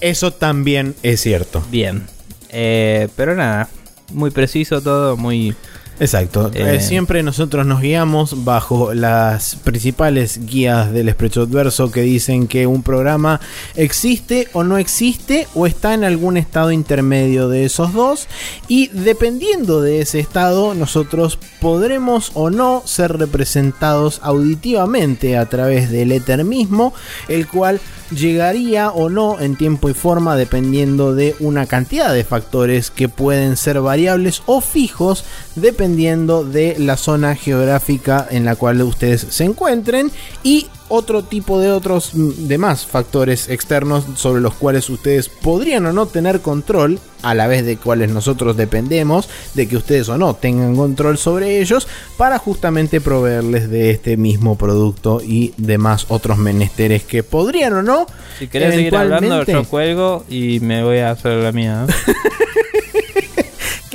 Eso también es cierto. Bien. Eh, pero nada, muy preciso todo, muy... Exacto. Eh, Eh, siempre nosotros nos guiamos bajo las principales guías del Spreadshot Verso que dicen que un programa existe o no existe o está en algún estado intermedio de esos dos y dependiendo de ese estado nosotros podremos o no ser representados auditivamente a través del éter mismo, el cual llegaría o no en tiempo y forma dependiendo de una cantidad de factores que pueden ser variables o fijos dependiendo de la zona geográfica en la cual ustedes se encuentren y otro tipo de otros mm, demás factores externos sobre los cuales ustedes podrían o no tener control a la vez de cuales nosotros dependemos de que ustedes o no tengan control sobre ellos para justamente proveerles de este mismo producto y demás otros menesteres que podrían o no Si querés seguir hablando, yo cuelgo y me voy a hacer la mía. ¿no?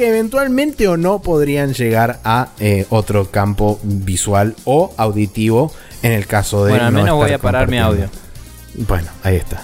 que eventualmente o no podrían llegar a eh, otro campo visual o auditivo en el caso de Bueno, al no menos voy estar a parar mi audio. Bueno, ahí está.